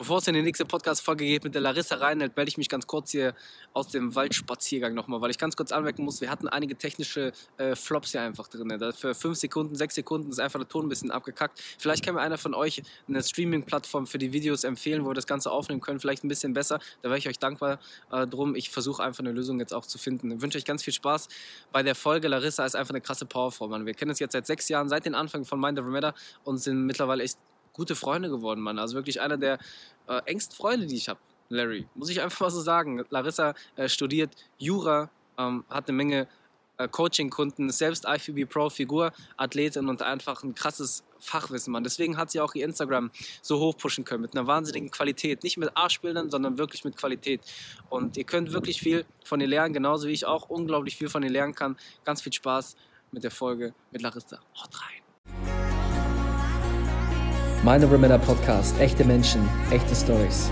Bevor es in die nächste Podcast-Folge geht mit der Larissa reinhält, melde ich mich ganz kurz hier aus dem Waldspaziergang nochmal, weil ich ganz kurz anmerken muss, wir hatten einige technische äh, Flops hier einfach drin. Für fünf Sekunden, sechs Sekunden ist einfach der Ton ein bisschen abgekackt. Vielleicht kann mir einer von euch eine Streaming-Plattform für die Videos empfehlen, wo wir das Ganze aufnehmen können, vielleicht ein bisschen besser. Da wäre ich euch dankbar äh, drum. Ich versuche einfach eine Lösung jetzt auch zu finden. Ich wünsche euch ganz viel Spaß bei der Folge. Larissa ist einfach eine krasse Powerfrau, Mann. Wir kennen uns jetzt seit sechs Jahren, seit den Anfängen von Mind Over Matter und sind mittlerweile echt gute Freunde geworden, Mann. Also wirklich einer der äh, engsten Freunde, die ich habe, Larry. Muss ich einfach mal so sagen. Larissa äh, studiert Jura, ähm, hat eine Menge äh, Coaching-Kunden, selbst IFBB Pro, Figur, Athletin und einfach ein krasses Fachwissen, Mann. Deswegen hat sie auch ihr Instagram so hoch pushen können, mit einer wahnsinnigen Qualität. Nicht mit Arschbildern, sondern wirklich mit Qualität. Und ihr könnt wirklich viel von ihr lernen, genauso wie ich auch unglaublich viel von ihr lernen kann. Ganz viel Spaß mit der Folge mit Larissa. Haut rein. Meine Remember Podcast. Echte Menschen, echte Stories.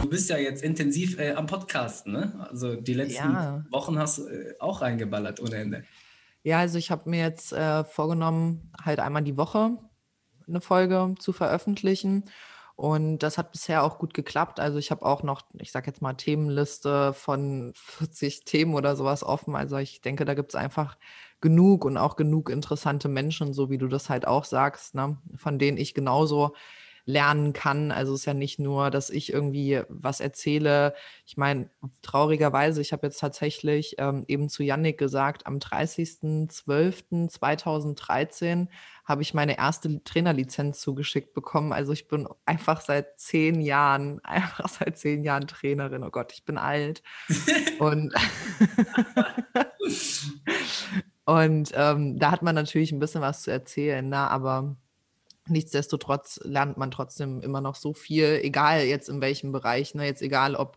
Du bist ja jetzt intensiv äh, am Podcasten, ne? Also die letzten ja. Wochen hast du äh, auch reingeballert ohne Ende. Ja, also ich habe mir jetzt äh, vorgenommen, halt einmal die Woche eine Folge zu veröffentlichen. Und das hat bisher auch gut geklappt. Also ich habe auch noch, ich sage jetzt mal, Themenliste von 40 Themen oder sowas offen. Also ich denke, da gibt es einfach genug und auch genug interessante Menschen, so wie du das halt auch sagst, ne? von denen ich genauso lernen kann. Also es ist ja nicht nur, dass ich irgendwie was erzähle. Ich meine, traurigerweise, ich habe jetzt tatsächlich ähm, eben zu Yannick gesagt, am 30.12.2013 habe ich meine erste Trainerlizenz zugeschickt bekommen. Also ich bin einfach seit zehn Jahren, einfach seit zehn Jahren Trainerin. Oh Gott, ich bin alt. und Und ähm, da hat man natürlich ein bisschen was zu erzählen, ne? aber nichtsdestotrotz lernt man trotzdem immer noch so viel, egal jetzt in welchem Bereich, ne? jetzt egal ob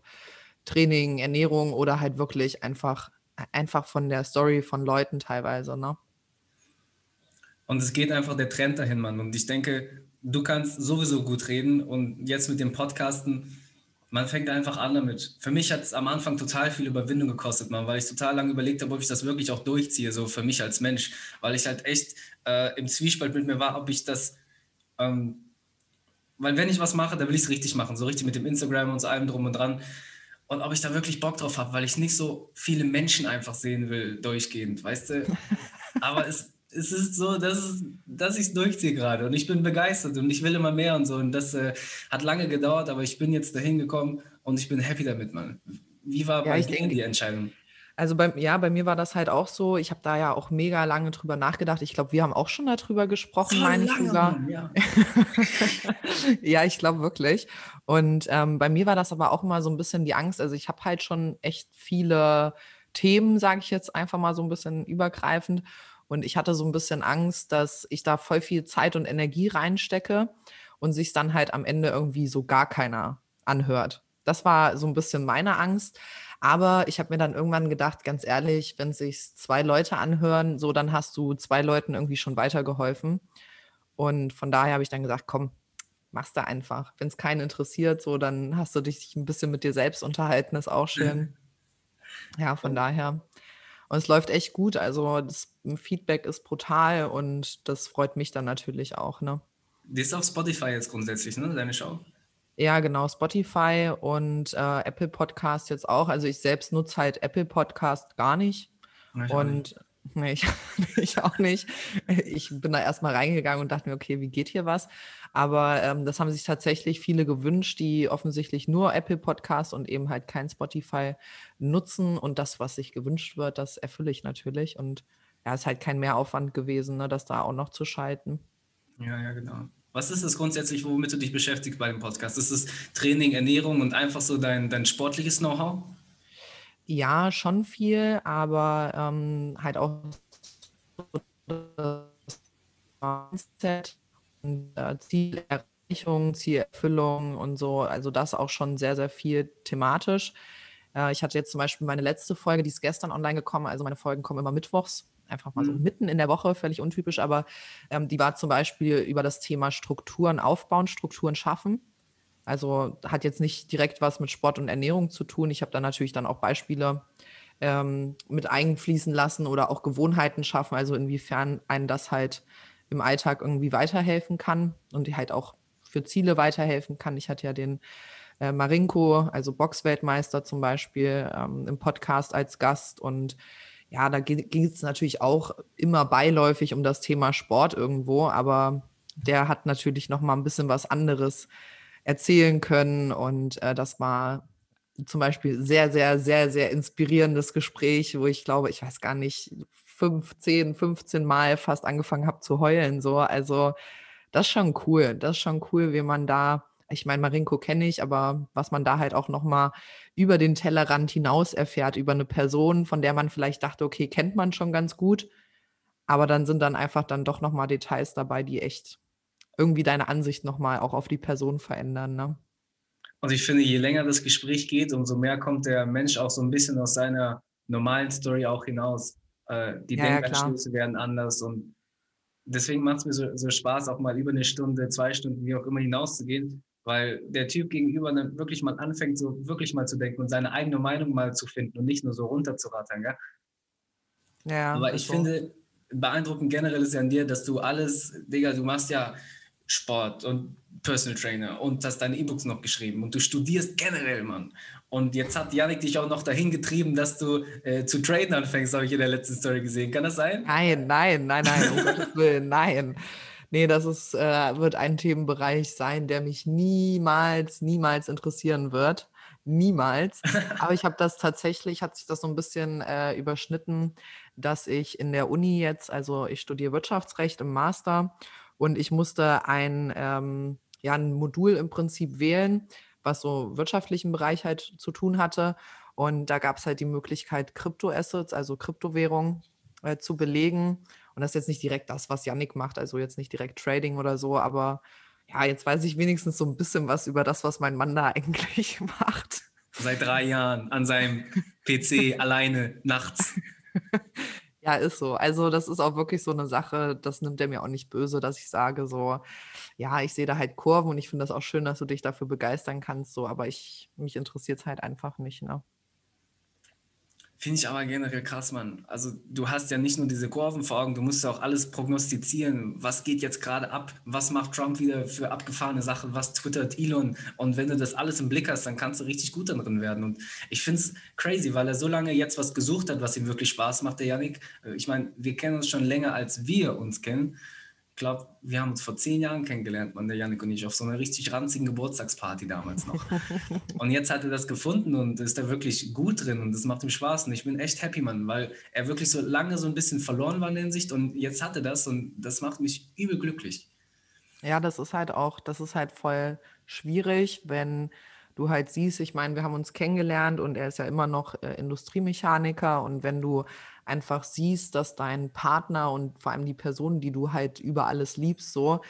Training, Ernährung oder halt wirklich einfach, einfach von der Story von Leuten teilweise. Ne? Und es geht einfach der Trend dahin, Mann. Und ich denke, du kannst sowieso gut reden und jetzt mit dem Podcasten man fängt einfach an damit. Für mich hat es am Anfang total viel Überwindung gekostet, man, weil ich total lange überlegt habe, ob ich das wirklich auch durchziehe, so für mich als Mensch, weil ich halt echt äh, im Zwiespalt mit mir war, ob ich das, ähm, weil wenn ich was mache, dann will ich es richtig machen, so richtig mit dem Instagram und so allem drum und dran. Und ob ich da wirklich Bock drauf habe, weil ich nicht so viele Menschen einfach sehen will, durchgehend, weißt du? Aber es, es ist so, dass, dass ich es durchziehe gerade und ich bin begeistert und ich will immer mehr und so. Und das äh, hat lange gedauert, aber ich bin jetzt dahin gekommen und ich bin happy damit, Mann. Wie war ja, bei dir die Entscheidung? Also bei, ja, bei mir war das halt auch so. Ich habe da ja auch mega lange drüber nachgedacht. Ich glaube, wir haben auch schon darüber gesprochen, Voll meine ich sogar. Mann, ja. ja, ich glaube wirklich. Und ähm, bei mir war das aber auch immer so ein bisschen die Angst. Also ich habe halt schon echt viele Themen, sage ich jetzt einfach mal so ein bisschen übergreifend. Und ich hatte so ein bisschen Angst, dass ich da voll viel Zeit und Energie reinstecke und sich dann halt am Ende irgendwie so gar keiner anhört. Das war so ein bisschen meine Angst. Aber ich habe mir dann irgendwann gedacht, ganz ehrlich, wenn sich zwei Leute anhören, so dann hast du zwei Leuten irgendwie schon weitergeholfen. Und von daher habe ich dann gesagt, komm, mach's da einfach. Wenn es keinen interessiert, so dann hast du dich ein bisschen mit dir selbst unterhalten, ist auch schön. Ja, von daher und es läuft echt gut. Also das Feedback ist brutal und das freut mich dann natürlich auch. Ne? Die ist auf Spotify jetzt grundsätzlich, ne? Deine Show? Ja, genau, Spotify und äh, Apple Podcast jetzt auch. Also ich selbst nutze halt Apple Podcast gar nicht. Ich und Nee, ich, ich, auch nicht. Ich bin da erstmal reingegangen und dachte mir, okay, wie geht hier was? Aber ähm, das haben sich tatsächlich viele gewünscht, die offensichtlich nur Apple Podcast und eben halt kein Spotify nutzen. Und das, was sich gewünscht wird, das erfülle ich natürlich. Und ja, ist halt kein Mehraufwand gewesen, ne, das da auch noch zu schalten. Ja, ja, genau. Was ist es grundsätzlich, womit du dich beschäftigst bei dem Podcast? Ist es Training, Ernährung und einfach so dein, dein sportliches Know-how? Ja, schon viel, aber ähm, halt auch Mindset und äh, Zielerreichung, Zielerfüllung und so. Also das auch schon sehr, sehr viel thematisch. Äh, ich hatte jetzt zum Beispiel meine letzte Folge, die ist gestern online gekommen. Also meine Folgen kommen immer mittwochs, einfach mal so mhm. mitten in der Woche, völlig untypisch, aber ähm, die war zum Beispiel über das Thema Strukturen aufbauen, Strukturen schaffen. Also hat jetzt nicht direkt was mit Sport und Ernährung zu tun. Ich habe da natürlich dann auch Beispiele ähm, mit einfließen lassen oder auch Gewohnheiten schaffen, also inwiefern einen das halt im Alltag irgendwie weiterhelfen kann und halt auch für Ziele weiterhelfen kann. Ich hatte ja den äh, Marinko, also Boxweltmeister zum Beispiel, ähm, im Podcast als Gast und ja, da ging es natürlich auch immer beiläufig um das Thema Sport irgendwo, aber der hat natürlich noch mal ein bisschen was anderes erzählen können und äh, das war zum Beispiel sehr, sehr, sehr, sehr inspirierendes Gespräch, wo ich glaube, ich weiß gar nicht, 15, 15 Mal fast angefangen habe zu heulen. So, also das ist schon cool. Das ist schon cool, wie man da, ich meine, Marinko kenne ich, aber was man da halt auch nochmal über den Tellerrand hinaus erfährt, über eine Person, von der man vielleicht dachte, okay, kennt man schon ganz gut, aber dann sind dann einfach dann doch nochmal Details dabei, die echt irgendwie deine Ansicht nochmal auch auf die Person verändern. Ne? Und ich finde, je länger das Gespräch geht, umso mehr kommt der Mensch auch so ein bisschen aus seiner normalen Story auch hinaus. Äh, die ja, Denkanstöße ja, werden anders und deswegen macht es mir so, so, Spaß, auch mal über eine Stunde, zwei Stunden, wie auch immer hinauszugehen, weil der Typ gegenüber dann wirklich mal anfängt, so wirklich mal zu denken und seine eigene Meinung mal zu finden und nicht nur so runterzurattern. Gell? Ja, Aber ich so. finde, beeindruckend generell ist ja an dir, dass du alles, Digga, du machst ja Sport und Personal Trainer und hast deine E-Books noch geschrieben und du studierst generell, Mann. Und jetzt hat Janik dich auch noch dahin getrieben, dass du äh, zu traden anfängst, habe ich in der letzten Story gesehen. Kann das sein? Nein, nein, nein, nein, um Gottes Willen, nein. Nee, das ist, äh, wird ein Themenbereich sein, der mich niemals, niemals interessieren wird. Niemals. Aber ich habe das tatsächlich, hat sich das so ein bisschen äh, überschnitten, dass ich in der Uni jetzt, also ich studiere Wirtschaftsrecht im Master und ich musste ein, ähm, ja, ein Modul im Prinzip wählen, was so wirtschaftlichen Bereich halt zu tun hatte. Und da gab es halt die Möglichkeit, Kryptoassets, also Kryptowährungen, äh, zu belegen. Und das ist jetzt nicht direkt das, was Yannick macht, also jetzt nicht direkt Trading oder so, aber ja, jetzt weiß ich wenigstens so ein bisschen was über das, was mein Mann da eigentlich macht. Seit drei Jahren an seinem PC alleine nachts. Ja, ist so. Also das ist auch wirklich so eine Sache, das nimmt er mir auch nicht böse, dass ich sage so, ja, ich sehe da halt Kurven und ich finde das auch schön, dass du dich dafür begeistern kannst, so, aber ich, mich interessiert es halt einfach nicht, ne? Finde ich aber generell krass, Mann. Also du hast ja nicht nur diese Kurven vor Augen, du musst ja auch alles prognostizieren. Was geht jetzt gerade ab? Was macht Trump wieder für abgefahrene Sachen? Was twittert Elon? Und wenn du das alles im Blick hast, dann kannst du richtig gut darin werden. Und ich finde es crazy, weil er so lange jetzt was gesucht hat, was ihm wirklich Spaß macht, der Yannick. Ich meine, wir kennen uns schon länger, als wir uns kennen glaube, wir haben uns vor zehn Jahren kennengelernt, man, der Janik und ich, auf so einer richtig ranzigen Geburtstagsparty damals noch. und jetzt hat er das gefunden und ist da wirklich gut drin und das macht ihm Spaß. Und ich bin echt happy, Mann, weil er wirklich so lange so ein bisschen verloren war in der Hinsicht und jetzt hat er das und das macht mich übel glücklich. Ja, das ist halt auch, das ist halt voll schwierig, wenn du halt siehst, ich meine, wir haben uns kennengelernt und er ist ja immer noch äh, Industriemechaniker und wenn du einfach siehst, dass dein Partner und vor allem die Person, die du halt über alles liebst, so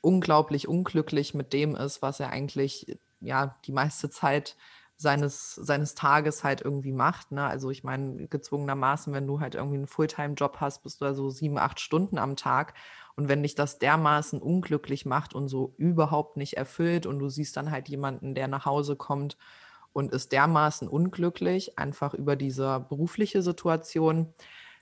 unglaublich unglücklich mit dem ist, was er eigentlich ja die meiste Zeit seines, seines Tages halt irgendwie macht. Ne? Also ich meine, gezwungenermaßen, wenn du halt irgendwie einen Fulltime-Job hast, bist du also sieben, acht Stunden am Tag. Und wenn dich das dermaßen unglücklich macht und so überhaupt nicht erfüllt und du siehst dann halt jemanden, der nach Hause kommt und ist dermaßen unglücklich, einfach über diese berufliche Situation,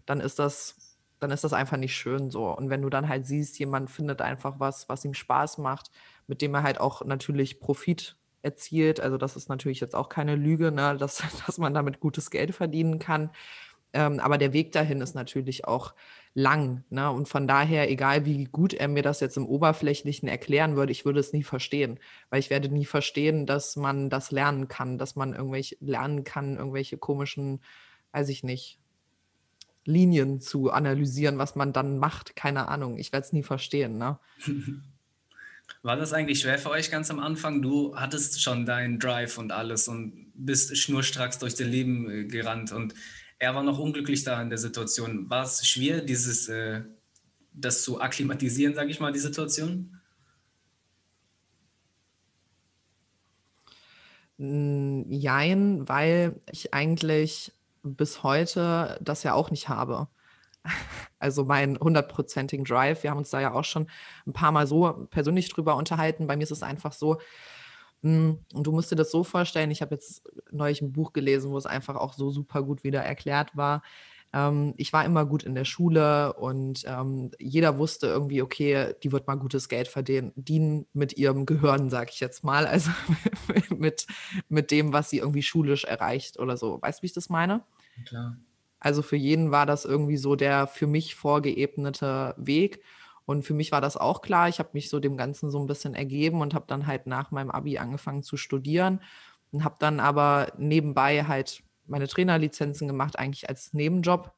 dann ist das, dann ist das einfach nicht schön so. Und wenn du dann halt siehst, jemand findet einfach was, was ihm Spaß macht, mit dem er halt auch natürlich Profit erzielt. Also das ist natürlich jetzt auch keine Lüge, ne, dass, dass man damit gutes Geld verdienen kann. Ähm, aber der Weg dahin ist natürlich auch lang. Ne? Und von daher, egal wie gut er mir das jetzt im Oberflächlichen erklären würde, ich würde es nie verstehen. Weil ich werde nie verstehen, dass man das lernen kann, dass man irgendwelche lernen kann, irgendwelche komischen, weiß ich nicht, Linien zu analysieren, was man dann macht. Keine Ahnung. Ich werde es nie verstehen. Ne? War das eigentlich schwer für euch ganz am Anfang? Du hattest schon deinen Drive und alles und bist schnurstracks durch dein Leben äh, gerannt und er war noch unglücklich da in der Situation. War es schwer, dieses, äh, das zu akklimatisieren, sage ich mal, die Situation? Jein, weil ich eigentlich bis heute das ja auch nicht habe. Also meinen hundertprozentigen Drive. Wir haben uns da ja auch schon ein paar Mal so persönlich drüber unterhalten. Bei mir ist es einfach so, hm, und du musst dir das so vorstellen, ich habe jetzt neulich ein Buch gelesen, wo es einfach auch so super gut wieder erklärt war. ähm, ich war immer gut in der Schule und ähm, jeder wusste irgendwie, okay, die wird mal gutes Geld verdienen mit ihrem Gehirn, sag ich jetzt mal, also mit, mit dem, was sie irgendwie schulisch erreicht oder so. Weißt du, wie ich das meine? Klar. Also für jeden war das irgendwie so der für mich vorgeebnete Weg. Und für mich war das auch klar. Ich habe mich so dem Ganzen so ein bisschen ergeben und habe dann halt nach meinem Abi angefangen zu studieren und habe dann aber nebenbei halt meine Trainerlizenzen gemacht, eigentlich als Nebenjob.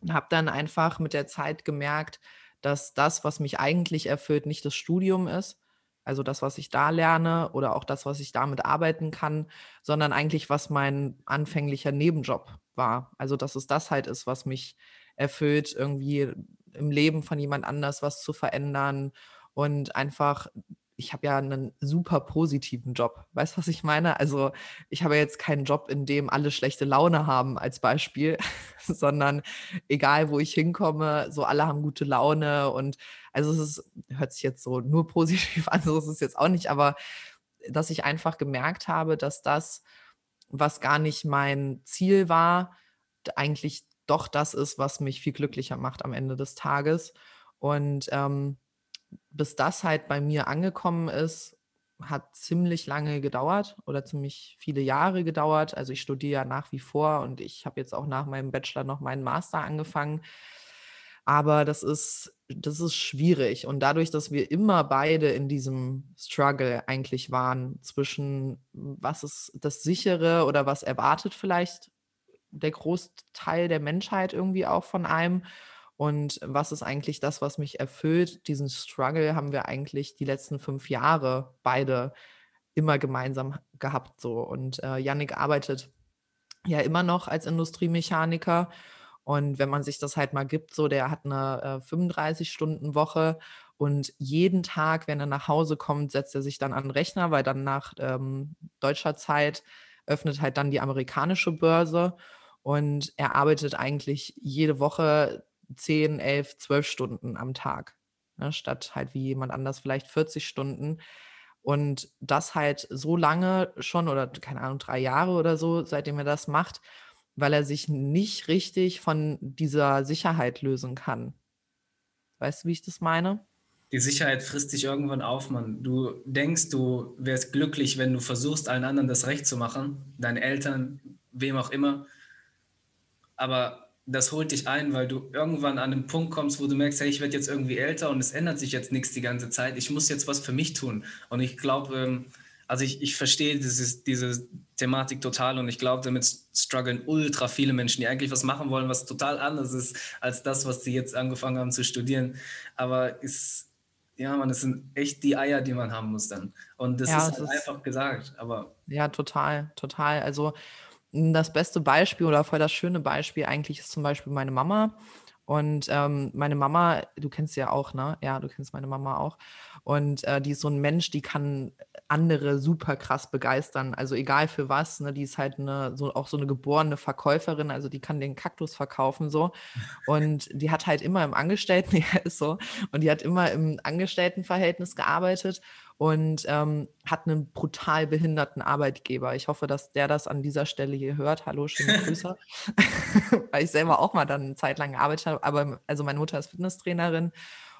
Und habe dann einfach mit der Zeit gemerkt, dass das, was mich eigentlich erfüllt, nicht das Studium ist, also das, was ich da lerne oder auch das, was ich damit arbeiten kann, sondern eigentlich, was mein anfänglicher Nebenjob war. Also dass es das halt ist, was mich erfüllt, irgendwie im Leben von jemand anders was zu verändern und einfach ich habe ja einen super positiven Job. Weißt du, was ich meine? Also ich habe jetzt keinen Job, in dem alle schlechte Laune haben als Beispiel, sondern egal, wo ich hinkomme, so alle haben gute Laune und also es ist, hört sich jetzt so nur positiv an, so ist es jetzt auch nicht, aber dass ich einfach gemerkt habe, dass das, was gar nicht mein Ziel war, eigentlich doch das ist, was mich viel glücklicher macht am Ende des Tages. Und ähm, bis das halt bei mir angekommen ist, hat ziemlich lange gedauert oder ziemlich viele Jahre gedauert. Also ich studiere ja nach wie vor und ich habe jetzt auch nach meinem Bachelor noch meinen Master angefangen. Aber das ist, das ist schwierig. Und dadurch, dass wir immer beide in diesem Struggle eigentlich waren, zwischen was ist das sichere oder was erwartet vielleicht der Großteil der Menschheit irgendwie auch von einem und was ist eigentlich das, was mich erfüllt? Diesen Struggle haben wir eigentlich die letzten fünf Jahre beide immer gemeinsam gehabt. So. Und äh, Yannick arbeitet ja immer noch als Industriemechaniker. Und wenn man sich das halt mal gibt, so der hat eine äh, 35-Stunden-Woche und jeden Tag, wenn er nach Hause kommt, setzt er sich dann an den Rechner, weil dann nach ähm, deutscher Zeit öffnet halt dann die amerikanische Börse. Und er arbeitet eigentlich jede Woche 10, 11, 12 Stunden am Tag, ne, statt halt wie jemand anders vielleicht 40 Stunden. Und das halt so lange schon oder keine Ahnung, drei Jahre oder so, seitdem er das macht, weil er sich nicht richtig von dieser Sicherheit lösen kann. Weißt du, wie ich das meine? Die Sicherheit frisst dich irgendwann auf, Mann. Du denkst, du wärst glücklich, wenn du versuchst, allen anderen das Recht zu machen, deinen Eltern, wem auch immer. Aber das holt dich ein, weil du irgendwann an einen Punkt kommst, wo du merkst, hey, ich werde jetzt irgendwie älter und es ändert sich jetzt nichts die ganze Zeit. Ich muss jetzt was für mich tun. Und ich glaube, ähm, also ich, ich verstehe dieses, diese Thematik total und ich glaube, damit strugglen ultra viele Menschen, die eigentlich was machen wollen, was total anders ist als das, was sie jetzt angefangen haben zu studieren. Aber ist, ja, man, es sind echt die Eier, die man haben muss dann. Und das ja, ist, halt ist einfach gesagt. Aber ja, total, total. Also das beste Beispiel oder voll das schöne Beispiel eigentlich ist zum Beispiel meine Mama. Und ähm, meine Mama, du kennst sie ja auch, ne? Ja, du kennst meine Mama auch. Und äh, die ist so ein Mensch, die kann andere super krass begeistern. Also egal für was, ne? Die ist halt eine, so, auch so eine geborene Verkäuferin, also die kann den Kaktus verkaufen so. Und die hat halt immer im Angestellten, ja, ist so, und die hat immer im Angestelltenverhältnis gearbeitet und ähm, hat einen brutal behinderten Arbeitgeber. Ich hoffe, dass der das an dieser Stelle hier hört. Hallo, schöne Grüße. Weil ich selber auch mal dann eine Zeit lang gearbeitet habe. Aber also meine Mutter ist Fitnesstrainerin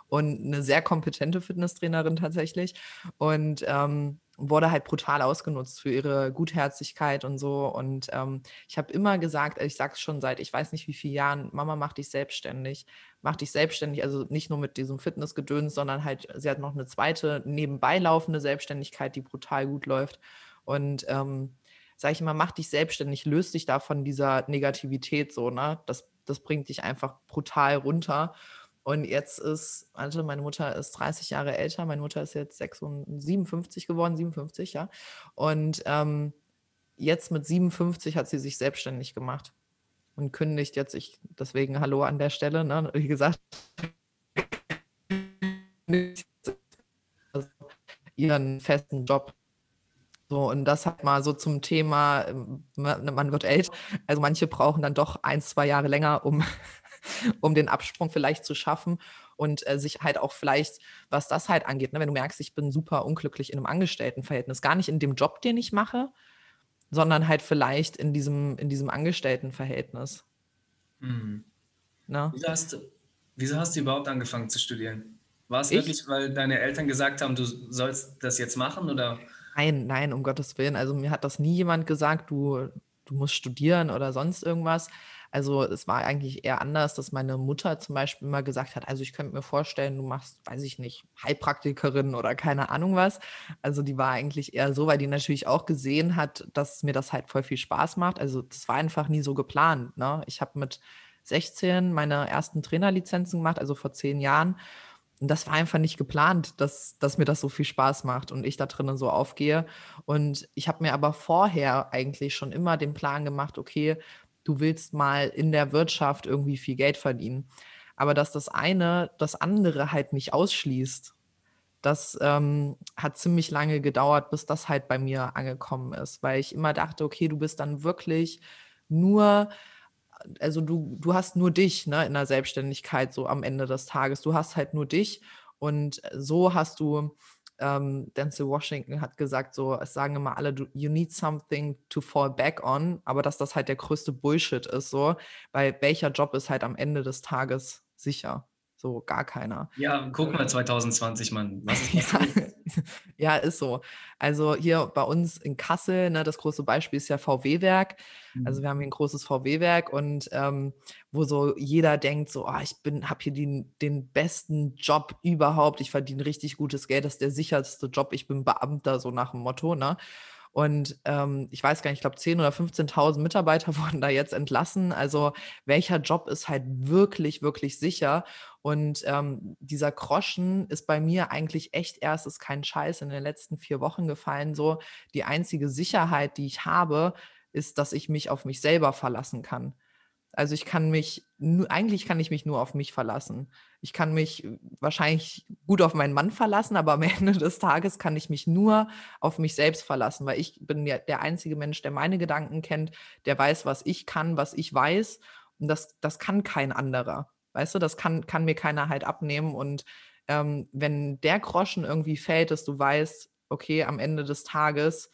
und eine sehr kompetente Fitnesstrainerin tatsächlich. Und ähm, wurde halt brutal ausgenutzt für ihre Gutherzigkeit und so. Und ähm, ich habe immer gesagt, ich sage es schon seit ich weiß nicht wie vielen Jahren, Mama, mach dich selbstständig. Mach dich selbstständig, also nicht nur mit diesem Fitnessgedöns, sondern halt, sie hat noch eine zweite nebenbei laufende Selbstständigkeit, die brutal gut läuft. Und ähm, sage ich immer, mach dich selbstständig, löst dich da von dieser Negativität so, ne? Das, das bringt dich einfach brutal runter. Und jetzt ist, also meine Mutter ist 30 Jahre älter, meine Mutter ist jetzt 56, 57 geworden, 57, ja. Und ähm, jetzt mit 57 hat sie sich selbstständig gemacht und kündigt jetzt, ich, deswegen Hallo an der Stelle, ne? wie gesagt, ihren festen Job. So, und das hat mal so zum Thema, ähm, man wird älter, also manche brauchen dann doch ein, zwei Jahre länger, um um den Absprung vielleicht zu schaffen und äh, sich halt auch vielleicht, was das halt angeht, ne, wenn du merkst, ich bin super unglücklich in einem Angestelltenverhältnis, gar nicht in dem Job, den ich mache, sondern halt vielleicht in diesem, in diesem Angestelltenverhältnis. Mhm. Wieso, hast du, wieso hast du überhaupt angefangen zu studieren? War es wirklich, weil deine Eltern gesagt haben, du sollst das jetzt machen oder? Nein, nein, um Gottes Willen. Also mir hat das nie jemand gesagt, du, du musst studieren oder sonst irgendwas. Also es war eigentlich eher anders, dass meine Mutter zum Beispiel immer gesagt hat, also ich könnte mir vorstellen, du machst, weiß ich nicht, Heilpraktikerin oder keine Ahnung was. Also die war eigentlich eher so, weil die natürlich auch gesehen hat, dass mir das halt voll viel Spaß macht. Also das war einfach nie so geplant. Ne? Ich habe mit 16 meine ersten Trainerlizenzen gemacht, also vor zehn Jahren. Und das war einfach nicht geplant, dass, dass mir das so viel Spaß macht und ich da drinnen so aufgehe. Und ich habe mir aber vorher eigentlich schon immer den Plan gemacht, okay, du willst mal in der Wirtschaft irgendwie viel Geld verdienen. Aber dass das eine das andere halt nicht ausschließt, das ähm, hat ziemlich lange gedauert, bis das halt bei mir angekommen ist, weil ich immer dachte, okay, du bist dann wirklich nur, also du, du hast nur dich ne, in der Selbstständigkeit so am Ende des Tages. Du hast halt nur dich und so hast du ähm, Denzel Washington hat gesagt, so, es sagen immer alle, you need something to fall back on, aber dass das halt der größte Bullshit ist, so, weil welcher Job ist halt am Ende des Tages sicher? So gar keiner. Ja, guck mal 2020, Mann. Was ist ja, ja, ist so. Also hier bei uns in Kassel, ne, das große Beispiel ist ja VW-Werk. Also mhm. wir haben hier ein großes VW-Werk und ähm, wo so jeder denkt, so, oh, ich bin, habe hier den, den besten Job überhaupt, ich verdiene richtig gutes Geld, das ist der sicherste Job, ich bin Beamter, so nach dem Motto, ne? Und ähm, ich weiß gar nicht, ich glaube 10.000 oder 15.000 Mitarbeiter wurden da jetzt entlassen. Also welcher Job ist halt wirklich, wirklich sicher? Und ähm, dieser Groschen ist bei mir eigentlich echt erst, ist kein Scheiß, in den letzten vier Wochen gefallen. So die einzige Sicherheit, die ich habe, ist, dass ich mich auf mich selber verlassen kann. Also ich kann mich, eigentlich kann ich mich nur auf mich verlassen. Ich kann mich wahrscheinlich gut auf meinen Mann verlassen, aber am Ende des Tages kann ich mich nur auf mich selbst verlassen, weil ich bin ja der einzige Mensch, der meine Gedanken kennt, der weiß, was ich kann, was ich weiß. Und das, das kann kein anderer. Weißt du, das kann, kann mir keiner halt abnehmen. Und ähm, wenn der Groschen irgendwie fällt, dass du weißt, okay, am Ende des Tages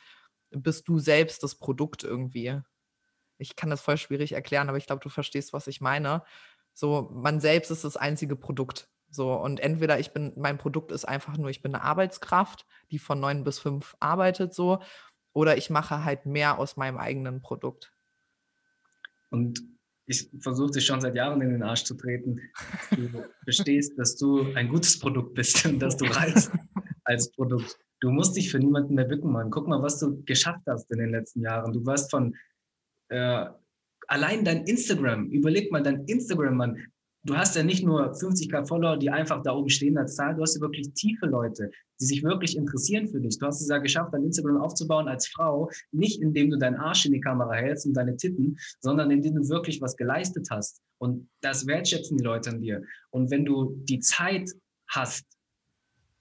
bist du selbst das Produkt irgendwie. Ich kann das voll schwierig erklären, aber ich glaube, du verstehst, was ich meine. So, man selbst ist das einzige Produkt. So, und entweder ich bin, mein Produkt ist einfach nur, ich bin eine Arbeitskraft, die von neun bis fünf arbeitet, so, oder ich mache halt mehr aus meinem eigenen Produkt. Und ich versuche dich schon seit Jahren in den Arsch zu treten. Du verstehst, dass du ein gutes Produkt bist und dass du reizt als Produkt. Du musst dich für niemanden mehr bücken, Mann. Guck mal, was du geschafft hast in den letzten Jahren. Du warst von äh, allein dein Instagram, überleg mal dein Instagram, Mann du hast ja nicht nur 50k Follower, die einfach da oben stehen als Zahl, du hast ja wirklich tiefe Leute, die sich wirklich interessieren für dich. Du hast es ja geschafft, dein Instagram aufzubauen als Frau, nicht indem du deinen Arsch in die Kamera hältst und deine Titten, sondern indem du wirklich was geleistet hast. Und das wertschätzen die Leute an dir. Und wenn du die Zeit hast,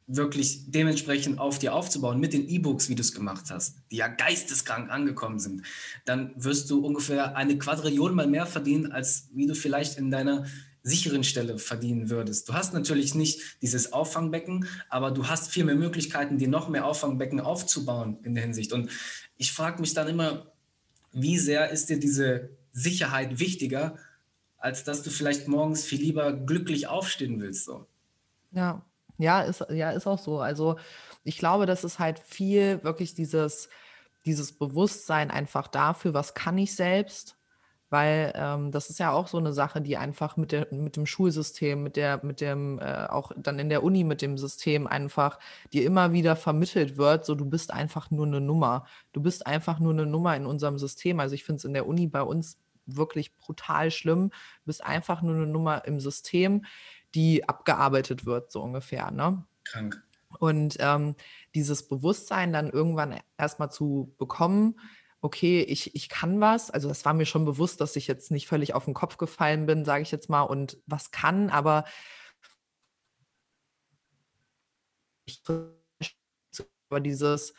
wirklich dementsprechend auf dir aufzubauen mit den E-Books, wie du es gemacht hast, die ja geisteskrank angekommen sind, dann wirst du ungefähr eine Quadrillion mal mehr verdienen, als wie du vielleicht in deiner sicheren Stelle verdienen würdest. Du hast natürlich nicht dieses Auffangbecken, aber du hast viel mehr Möglichkeiten, dir noch mehr Auffangbecken aufzubauen in der Hinsicht. Und ich frage mich dann immer, wie sehr ist dir diese Sicherheit wichtiger, als dass du vielleicht morgens viel lieber glücklich aufstehen willst? So. Ja, ja, ist, ja, ist auch so. Also ich glaube, das ist halt viel wirklich dieses, dieses Bewusstsein einfach dafür, was kann ich selbst weil ähm, das ist ja auch so eine Sache, die einfach mit, der, mit dem Schulsystem, mit der, mit dem, äh, auch dann in der Uni mit dem System einfach dir immer wieder vermittelt wird, so du bist einfach nur eine Nummer. Du bist einfach nur eine Nummer in unserem System. Also ich finde es in der Uni bei uns wirklich brutal schlimm. Du bist einfach nur eine Nummer im System, die abgearbeitet wird, so ungefähr. Ne? Krank. Und ähm, dieses Bewusstsein dann irgendwann erstmal zu bekommen, okay, ich, ich kann was. Also das war mir schon bewusst, dass ich jetzt nicht völlig auf den Kopf gefallen bin, sage ich jetzt mal, und was kann, aber ich über dieses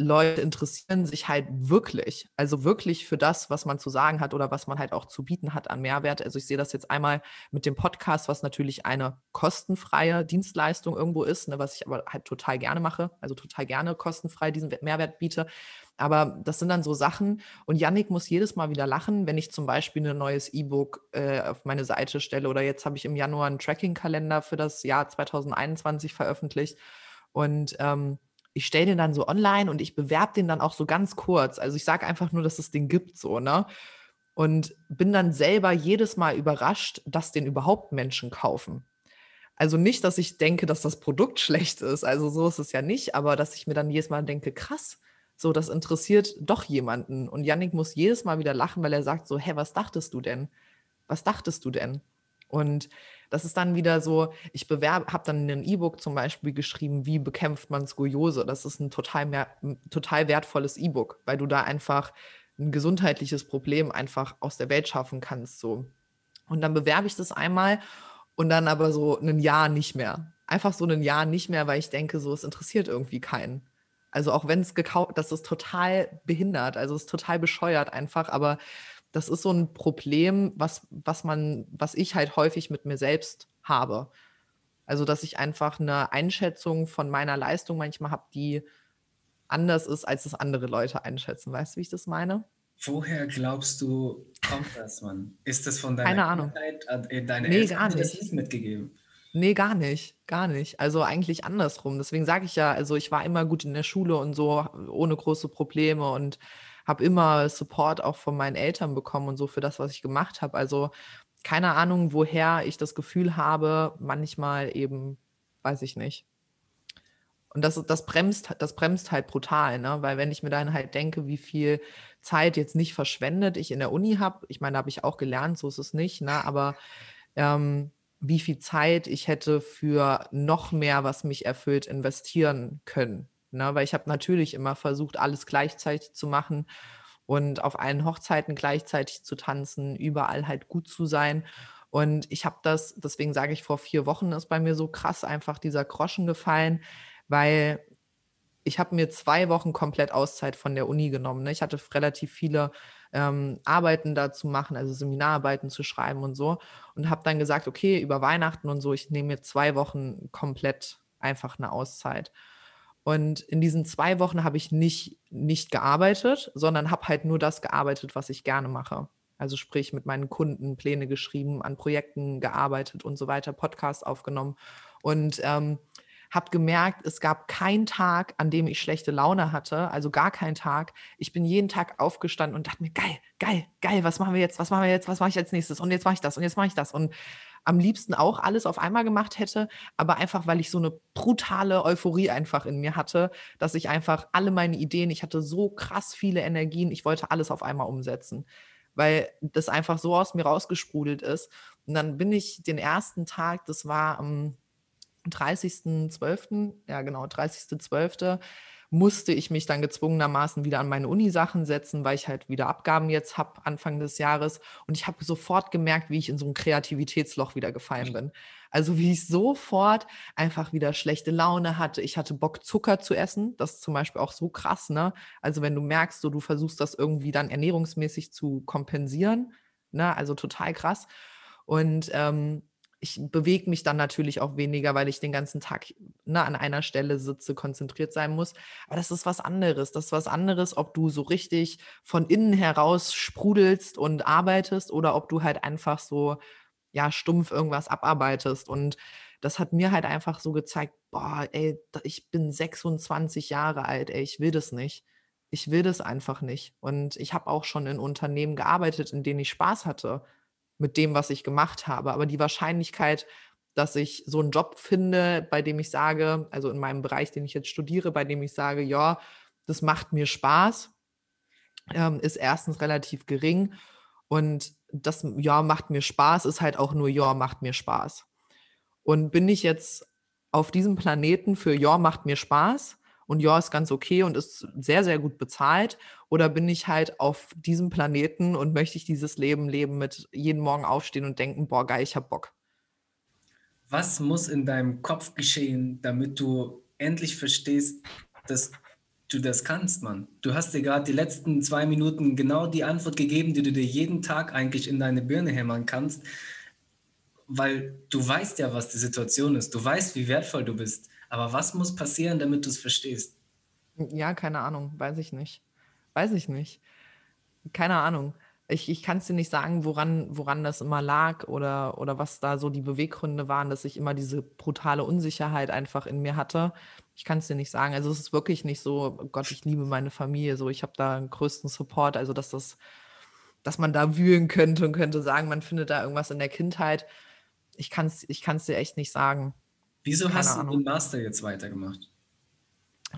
Leute interessieren sich halt wirklich, also wirklich für das, was man zu sagen hat oder was man halt auch zu bieten hat an Mehrwert. Also ich sehe das jetzt einmal mit dem Podcast, was natürlich eine kostenfreie Dienstleistung irgendwo ist, ne, was ich aber halt total gerne mache, also total gerne kostenfrei diesen Mehrwert biete. Aber das sind dann so Sachen und Yannick muss jedes Mal wieder lachen, wenn ich zum Beispiel ein neues E-Book äh, auf meine Seite stelle oder jetzt habe ich im Januar einen Tracking-Kalender für das Jahr 2021 veröffentlicht und ähm, ich stelle den dann so online und ich bewerbe den dann auch so ganz kurz. Also ich sage einfach nur, dass es den gibt, so, ne? Und bin dann selber jedes Mal überrascht, dass den überhaupt Menschen kaufen. Also nicht, dass ich denke, dass das Produkt schlecht ist, also so ist es ja nicht, aber dass ich mir dann jedes Mal denke, krass, so, das interessiert doch jemanden. Und Yannick muss jedes Mal wieder lachen, weil er sagt so, hä, was dachtest du denn? Was dachtest du denn? Und das ist dann wieder so, ich bewerbe, habe dann in ein E-Book zum Beispiel geschrieben, wie bekämpft man Skoliose. Das ist ein total, mehr, total wertvolles E-Book, weil du da einfach ein gesundheitliches Problem einfach aus der Welt schaffen kannst. So. Und dann bewerbe ich das einmal und dann aber so ein Jahr nicht mehr. Einfach so ein Jahr nicht mehr, weil ich denke, so, es interessiert irgendwie keinen. Also auch wenn es gekauft, das ist total behindert, also es ist total bescheuert einfach, aber das ist so ein Problem, was, was man, was ich halt häufig mit mir selbst habe. Also, dass ich einfach eine Einschätzung von meiner Leistung manchmal habe, die anders ist, als es andere Leute einschätzen. Weißt du, wie ich das meine? Woher glaubst du, kommt das, Mann? Ist das von deiner Keine Ahnung. Kindheit? Äh, deine nee, Eltern gar nicht. das mitgegeben? Nee, gar nicht, gar nicht. Also eigentlich andersrum. Deswegen sage ich ja, also ich war immer gut in der Schule und so, ohne große Probleme und habe immer Support auch von meinen Eltern bekommen und so für das, was ich gemacht habe. Also keine Ahnung, woher ich das Gefühl habe, manchmal eben, weiß ich nicht. Und das, das, bremst, das bremst halt brutal, ne? weil wenn ich mir dann halt denke, wie viel Zeit jetzt nicht verschwendet ich in der Uni habe, ich meine, da habe ich auch gelernt, so ist es nicht, ne? aber ähm, wie viel Zeit ich hätte für noch mehr, was mich erfüllt, investieren können. Ne? Weil ich habe natürlich immer versucht, alles gleichzeitig zu machen und auf allen Hochzeiten gleichzeitig zu tanzen, überall halt gut zu sein. Und ich habe das, deswegen sage ich, vor vier Wochen ist bei mir so krass einfach dieser Groschen gefallen, weil ich habe mir zwei Wochen komplett Auszeit von der Uni genommen. Ne? Ich hatte relativ viele ähm, Arbeiten da zu machen, also Seminararbeiten zu schreiben und so. Und habe dann gesagt, okay, über Weihnachten und so, ich nehme mir zwei Wochen komplett einfach eine Auszeit. Und in diesen zwei Wochen habe ich nicht, nicht gearbeitet, sondern habe halt nur das gearbeitet, was ich gerne mache. Also sprich mit meinen Kunden Pläne geschrieben, an Projekten gearbeitet und so weiter, Podcast aufgenommen. Und ähm, habe gemerkt, es gab keinen Tag, an dem ich schlechte Laune hatte, also gar keinen Tag. Ich bin jeden Tag aufgestanden und dachte mir, geil, geil, geil, was machen wir jetzt, was machen wir jetzt, was mache ich als nächstes und jetzt mache ich das und jetzt mache ich das und am liebsten auch alles auf einmal gemacht hätte, aber einfach, weil ich so eine brutale Euphorie einfach in mir hatte, dass ich einfach alle meine Ideen, ich hatte so krass viele Energien, ich wollte alles auf einmal umsetzen, weil das einfach so aus mir rausgesprudelt ist. Und dann bin ich den ersten Tag, das war am 30.12., ja genau, 30.12., musste ich mich dann gezwungenermaßen wieder an meine Uni-Sachen setzen, weil ich halt wieder Abgaben jetzt habe Anfang des Jahres. Und ich habe sofort gemerkt, wie ich in so ein Kreativitätsloch wieder gefallen bin. Also wie ich sofort einfach wieder schlechte Laune hatte. Ich hatte Bock, Zucker zu essen. Das ist zum Beispiel auch so krass, ne? Also wenn du merkst, so du versuchst das irgendwie dann ernährungsmäßig zu kompensieren, ne? Also total krass. Und ähm, ich bewege mich dann natürlich auch weniger, weil ich den ganzen Tag ne, an einer Stelle sitze, konzentriert sein muss. Aber das ist was anderes. Das ist was anderes, ob du so richtig von innen heraus sprudelst und arbeitest oder ob du halt einfach so, ja, stumpf irgendwas abarbeitest. Und das hat mir halt einfach so gezeigt, boah, ey, ich bin 26 Jahre alt, ey, ich will das nicht. Ich will das einfach nicht. Und ich habe auch schon in Unternehmen gearbeitet, in denen ich Spaß hatte mit dem, was ich gemacht habe. Aber die Wahrscheinlichkeit, dass ich so einen Job finde, bei dem ich sage, also in meinem Bereich, den ich jetzt studiere, bei dem ich sage, ja, das macht mir Spaß, ähm, ist erstens relativ gering. Und das, ja, macht mir Spaß, ist halt auch nur, ja, macht mir Spaß. Und bin ich jetzt auf diesem Planeten für, ja, macht mir Spaß und ja, ist ganz okay und ist sehr, sehr gut bezahlt? Oder bin ich halt auf diesem Planeten und möchte ich dieses Leben leben mit jeden Morgen aufstehen und denken, boah, geil, ich hab Bock? Was muss in deinem Kopf geschehen, damit du endlich verstehst, dass du das kannst, Mann. Du hast dir gerade die letzten zwei Minuten genau die Antwort gegeben, die du dir jeden Tag eigentlich in deine Birne hämmern kannst, weil du weißt ja, was die Situation ist. Du weißt, wie wertvoll du bist. Aber was muss passieren, damit du es verstehst? Ja, keine Ahnung, weiß ich nicht. Weiß ich nicht. Keine Ahnung. Ich, ich kann es dir nicht sagen, woran, woran das immer lag oder, oder was da so die Beweggründe waren, dass ich immer diese brutale Unsicherheit einfach in mir hatte. Ich kann es dir nicht sagen. Also es ist wirklich nicht so, oh Gott, ich liebe meine Familie. So, ich habe da den größten Support. Also dass das, dass man da wühlen könnte und könnte sagen, man findet da irgendwas in der Kindheit. Ich kann es ich kann's dir echt nicht sagen. Wieso Keine hast Ahnung. du den Master jetzt weitergemacht?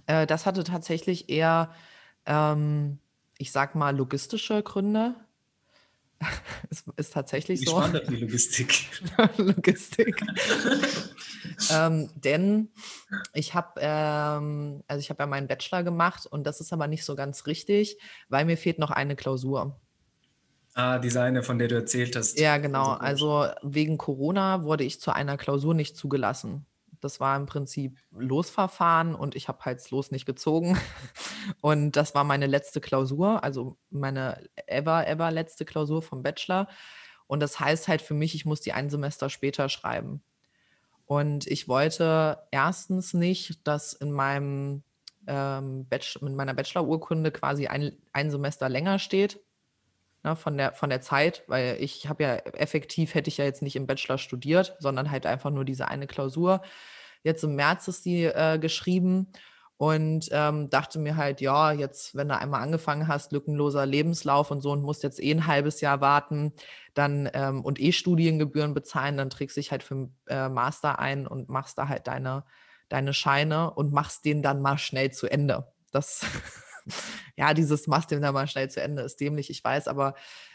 Äh, das hatte tatsächlich eher, ähm, ich sag mal, logistische Gründe. es ist tatsächlich Wie so. Spannend die Logistik. Logistik. ähm, denn ich habe, ähm, also ich habe ja meinen Bachelor gemacht und das ist aber nicht so ganz richtig, weil mir fehlt noch eine Klausur. Ah, diese eine, von der du erzählt hast. Ja, genau. Also wegen Corona wurde ich zu einer Klausur nicht zugelassen. Das war im Prinzip Losverfahren und ich habe halt Los nicht gezogen. Und das war meine letzte Klausur, also meine ever, ever letzte Klausur vom Bachelor. Und das heißt halt für mich, ich muss die ein Semester später schreiben. Und ich wollte erstens nicht, dass in meinem ähm, Bachelor, in meiner Bachelorurkunde quasi ein, ein Semester länger steht, ne, von, der, von der Zeit, weil ich habe ja effektiv, hätte ich ja jetzt nicht im Bachelor studiert, sondern halt einfach nur diese eine Klausur. Jetzt im März ist die äh, geschrieben und ähm, dachte mir halt, ja, jetzt, wenn du einmal angefangen hast, lückenloser Lebenslauf und so und musst jetzt eh ein halbes Jahr warten, dann ähm, und eh Studiengebühren bezahlen, dann trägst du dich halt für äh, Master ein und machst da halt deine, deine Scheine und machst den dann mal schnell zu Ende. Das ja, dieses machst den dann mal schnell zu Ende ist dämlich, ich weiß, aber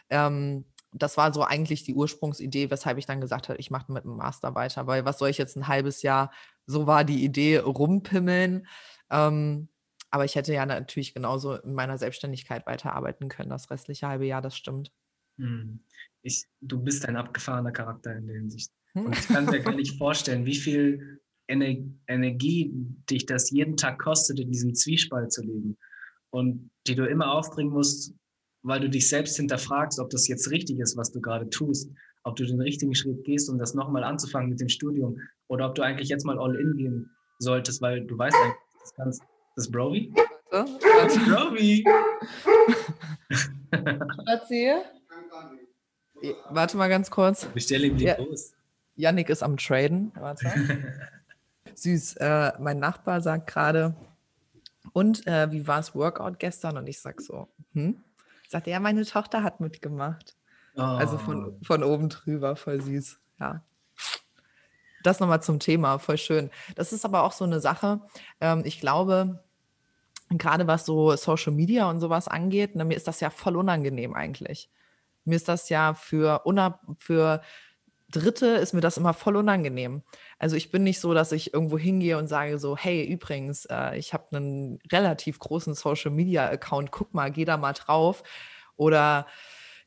ähm, das war so eigentlich die Ursprungsidee, weshalb ich dann gesagt habe, ich mache mit dem Master weiter, weil was soll ich jetzt ein halbes Jahr, so war die Idee, rumpimmeln. Ähm, aber ich hätte ja natürlich genauso in meiner Selbstständigkeit weiterarbeiten können, das restliche halbe Jahr, das stimmt. Hm. Ich, du bist ein abgefahrener Charakter in der Hinsicht. Hm. Und ich kann mir gar nicht vorstellen, wie viel Ener Energie dich das jeden Tag kostet, in diesem Zwiespalt zu leben und die du immer aufbringen musst, weil du dich selbst hinterfragst, ob das jetzt richtig ist, was du gerade tust, ob du den richtigen Schritt gehst, um das nochmal anzufangen mit dem Studium oder ob du eigentlich jetzt mal all in gehen solltest, weil du weißt eigentlich, das kannst. Das ist Brovi? Warte, warte. Brovi! Erzähl. Warte mal ganz kurz. Bestelle ihm die ja. Post. Yannick ist am Traden. Warte. Süß. Äh, mein Nachbar sagt gerade, und äh, wie war es Workout gestern? Und ich sag so, hm? Sagt er, ja, meine Tochter hat mitgemacht. Oh. Also von, oh. von oben drüber, voll süß. Ja. Das nochmal zum Thema, voll schön. Das ist aber auch so eine Sache. Ähm, ich glaube, gerade was so Social Media und sowas angeht, ne, mir ist das ja voll unangenehm eigentlich. Mir ist das ja für, für Dritte ist mir das immer voll unangenehm. Also ich bin nicht so, dass ich irgendwo hingehe und sage so, hey, übrigens, äh, ich habe einen relativ großen Social-Media-Account, guck mal, geh da mal drauf. Oder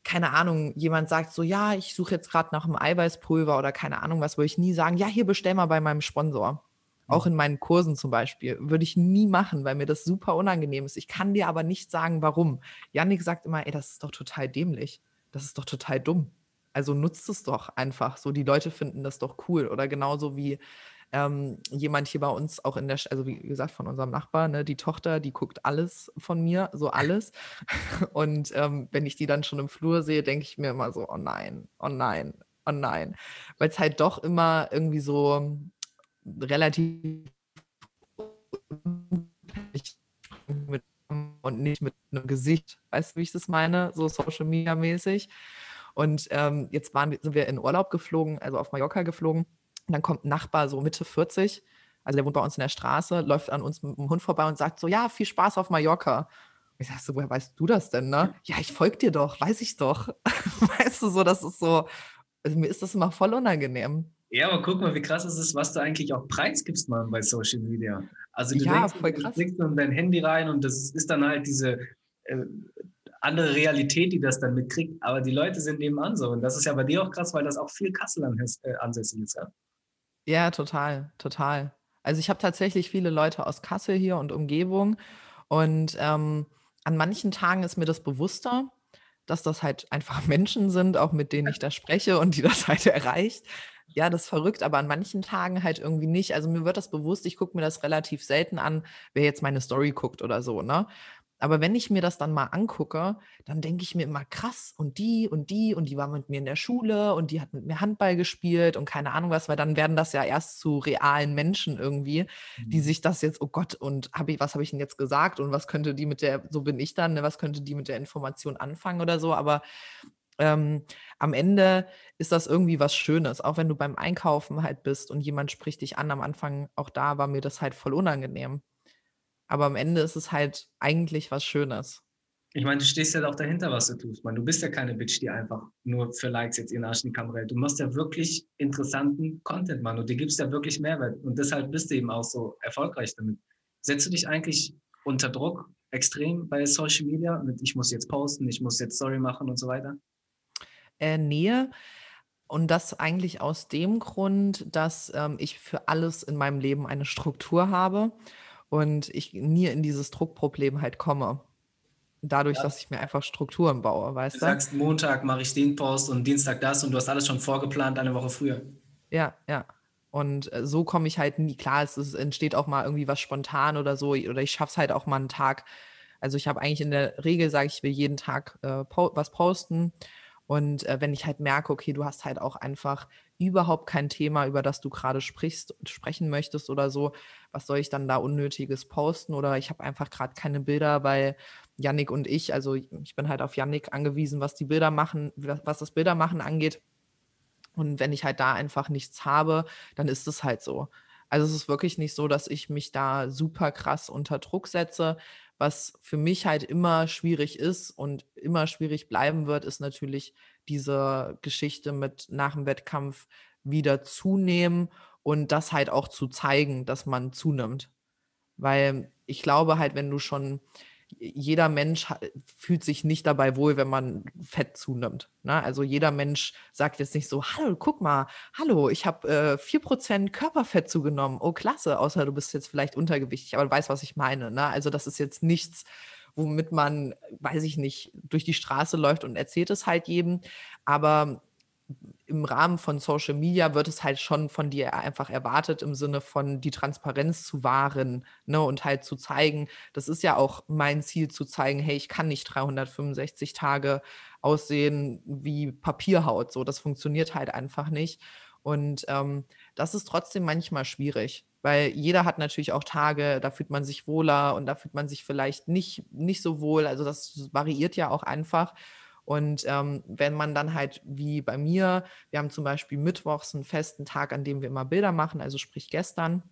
keine Ahnung, jemand sagt so, ja, ich suche jetzt gerade nach einem Eiweißpulver oder keine Ahnung was, würde ich nie sagen, ja, hier bestell mal bei meinem Sponsor. Auch in meinen Kursen zum Beispiel. Würde ich nie machen, weil mir das super unangenehm ist. Ich kann dir aber nicht sagen, warum. Yannick sagt immer, ey, das ist doch total dämlich. Das ist doch total dumm. Also nutzt es doch einfach. So, die Leute finden das doch cool. Oder genauso wie ähm, jemand hier bei uns auch in der, also wie gesagt, von unserem Nachbar, ne, die Tochter, die guckt alles von mir, so alles. Und ähm, wenn ich die dann schon im Flur sehe, denke ich mir immer so, oh nein, oh nein, oh nein. Weil es halt doch immer irgendwie so relativ und nicht mit einem Gesicht. Weißt du, wie ich das meine? So Social Media mäßig. Und ähm, jetzt waren, sind wir in Urlaub geflogen, also auf Mallorca geflogen. Und dann kommt ein Nachbar, so Mitte 40, also der wohnt bei uns in der Straße, läuft an uns mit dem Hund vorbei und sagt so, ja, viel Spaß auf Mallorca. Ich sag so, woher weißt du das denn, ne? Ja, ich folge dir doch, weiß ich doch. weißt du, so, das ist so, also mir ist das immer voll unangenehm. Ja, aber guck mal, wie krass es ist, was du eigentlich auch preisgibst, man, bei Social Media. Also du ja, denkst, voll krass. du legst in dein Handy rein und das ist dann halt diese äh, andere Realität, die das dann mitkriegt. Aber die Leute sind nebenan so. Und das ist ja bei dir auch krass, weil das auch viel Kassel äh, ansässig ist, ja? Ja, total, total. Also ich habe tatsächlich viele Leute aus Kassel hier und Umgebung. Und ähm, an manchen Tagen ist mir das bewusster, dass das halt einfach Menschen sind, auch mit denen ich da spreche und die das halt erreicht. Ja, das ist verrückt, aber an manchen Tagen halt irgendwie nicht. Also mir wird das bewusst, ich gucke mir das relativ selten an, wer jetzt meine Story guckt oder so, ne? Aber wenn ich mir das dann mal angucke, dann denke ich mir immer krass und die und die und die war mit mir in der Schule und die hat mit mir Handball gespielt und keine Ahnung was, weil dann werden das ja erst zu realen Menschen irgendwie, die mhm. sich das jetzt, oh Gott, und hab ich, was habe ich denn jetzt gesagt und was könnte die mit der, so bin ich dann, ne, was könnte die mit der Information anfangen oder so, aber ähm, am Ende ist das irgendwie was Schönes, auch wenn du beim Einkaufen halt bist und jemand spricht dich an. Am Anfang, auch da war mir das halt voll unangenehm. Aber am Ende ist es halt eigentlich was Schönes. Ich meine, du stehst ja auch dahinter, was du tust, man. Du bist ja keine Bitch, die einfach nur für Likes jetzt ihren Arsch in die Kamera hält. Du machst ja wirklich interessanten Content, Mann. Und dir gibst ja wirklich Mehrwert. Und deshalb bist du eben auch so erfolgreich damit. Setzt du dich eigentlich unter Druck extrem bei Social Media mit ich muss jetzt posten, ich muss jetzt Story machen und so weiter? Äh, Nähe. Und das eigentlich aus dem Grund, dass ähm, ich für alles in meinem Leben eine Struktur habe und ich nie in dieses Druckproblem halt komme. Dadurch, ja. dass ich mir einfach Strukturen baue, weißt du? Du sagst, Montag mache ich den Post und Dienstag das und du hast alles schon vorgeplant eine Woche früher. Ja, ja. Und äh, so komme ich halt nie, klar, es, es, entsteht auch mal irgendwie was spontan oder so, oder ich schaffe es halt auch mal einen Tag. Also ich habe eigentlich in der Regel, sage ich, will jeden Tag äh, po was posten. Und äh, wenn ich halt merke, okay, du hast halt auch einfach überhaupt kein Thema, über das du gerade sprichst, sprechen möchtest oder so, was soll ich dann da Unnötiges posten? Oder ich habe einfach gerade keine Bilder bei Yannick und ich. Also ich bin halt auf Yannick angewiesen, was die Bilder machen, was das Bildermachen angeht. Und wenn ich halt da einfach nichts habe, dann ist es halt so. Also es ist wirklich nicht so, dass ich mich da super krass unter Druck setze. Was für mich halt immer schwierig ist und immer schwierig bleiben wird, ist natürlich diese Geschichte mit nach dem Wettkampf wieder zunehmen und das halt auch zu zeigen, dass man zunimmt. Weil ich glaube halt, wenn du schon, jeder Mensch fühlt sich nicht dabei wohl, wenn man Fett zunimmt. Ne? Also jeder Mensch sagt jetzt nicht so, hallo, guck mal, hallo, ich habe äh, 4% Körperfett zugenommen. Oh, klasse, außer du bist jetzt vielleicht untergewichtig, aber du weißt, was ich meine. Ne? Also das ist jetzt nichts, womit man, weiß ich nicht, durch die Straße läuft und erzählt es halt jedem. Aber im Rahmen von Social Media wird es halt schon von dir einfach erwartet, im Sinne von die Transparenz zu wahren ne, und halt zu zeigen. Das ist ja auch mein Ziel, zu zeigen, hey, ich kann nicht 365 Tage aussehen wie Papierhaut. So, das funktioniert halt einfach nicht. Und ähm, das ist trotzdem manchmal schwierig, weil jeder hat natürlich auch Tage, da fühlt man sich wohler und da fühlt man sich vielleicht nicht, nicht so wohl. Also das variiert ja auch einfach. Und ähm, wenn man dann halt wie bei mir, wir haben zum Beispiel mittwochs einen festen Tag, an dem wir immer Bilder machen, also sprich gestern,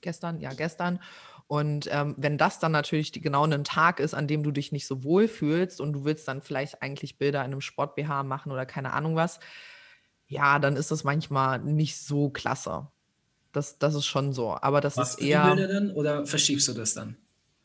gestern, ja gestern. Und ähm, wenn das dann natürlich die, genau ein Tag ist, an dem du dich nicht so wohl fühlst und du willst dann vielleicht eigentlich Bilder in einem Sport-BH machen oder keine Ahnung was, ja, dann ist das manchmal nicht so klasse. Das, das ist schon so. Aber das Machst ist eher. Du die Bilder dann oder verschiebst du das dann?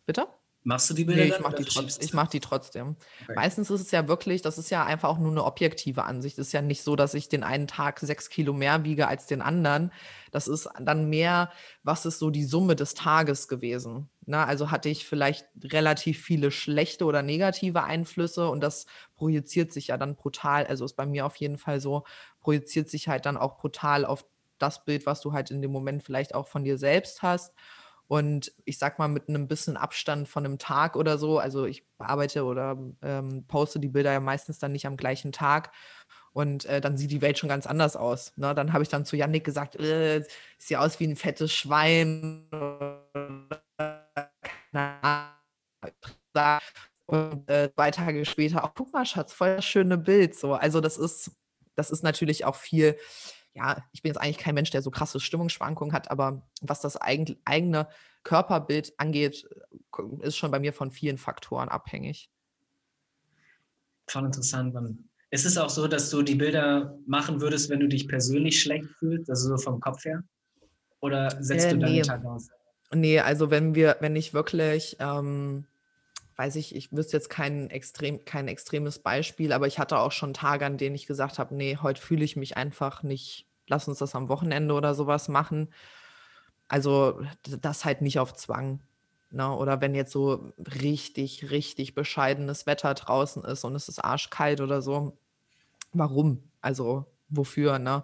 Bitte? Machst du die Bilder? Nee, ich mache die, trotz, mach die trotzdem. Okay. Meistens ist es ja wirklich, das ist ja einfach auch nur eine objektive Ansicht. Es ist ja nicht so, dass ich den einen Tag sechs Kilo mehr wiege als den anderen. Das ist dann mehr, was ist so die Summe des Tages gewesen. Na, also hatte ich vielleicht relativ viele schlechte oder negative Einflüsse und das projiziert sich ja dann brutal, also ist bei mir auf jeden Fall so, projiziert sich halt dann auch brutal auf das Bild, was du halt in dem Moment vielleicht auch von dir selbst hast. Und ich sag mal, mit einem bisschen Abstand von einem Tag oder so, also ich bearbeite oder ähm, poste die Bilder ja meistens dann nicht am gleichen Tag. Und äh, dann sieht die Welt schon ganz anders aus. Ne? Dann habe ich dann zu Yannick gesagt, äh, sieht aus wie ein fettes Schwein. Und äh, zwei Tage später, auch guck mal, Schatz, voll das schöne Bild. So. Also das ist, das ist natürlich auch viel ja, ich bin jetzt eigentlich kein Mensch, der so krasse Stimmungsschwankungen hat, aber was das eigen, eigene Körperbild angeht, ist schon bei mir von vielen Faktoren abhängig. Voll interessant. Mann. Ist es auch so, dass du die Bilder machen würdest, wenn du dich persönlich schlecht fühlst, also so vom Kopf her? Oder setzt äh, du deinen nee. Tag aus? Nee, also wenn wir, wenn ich wirklich, ähm, weiß ich, ich wüsste jetzt kein, extrem, kein extremes Beispiel, aber ich hatte auch schon Tage, an denen ich gesagt habe, nee, heute fühle ich mich einfach nicht lass uns das am Wochenende oder sowas machen. Also das halt nicht auf Zwang. Ne? Oder wenn jetzt so richtig, richtig bescheidenes Wetter draußen ist und es ist arschkalt oder so. Warum? Also wofür? Ne?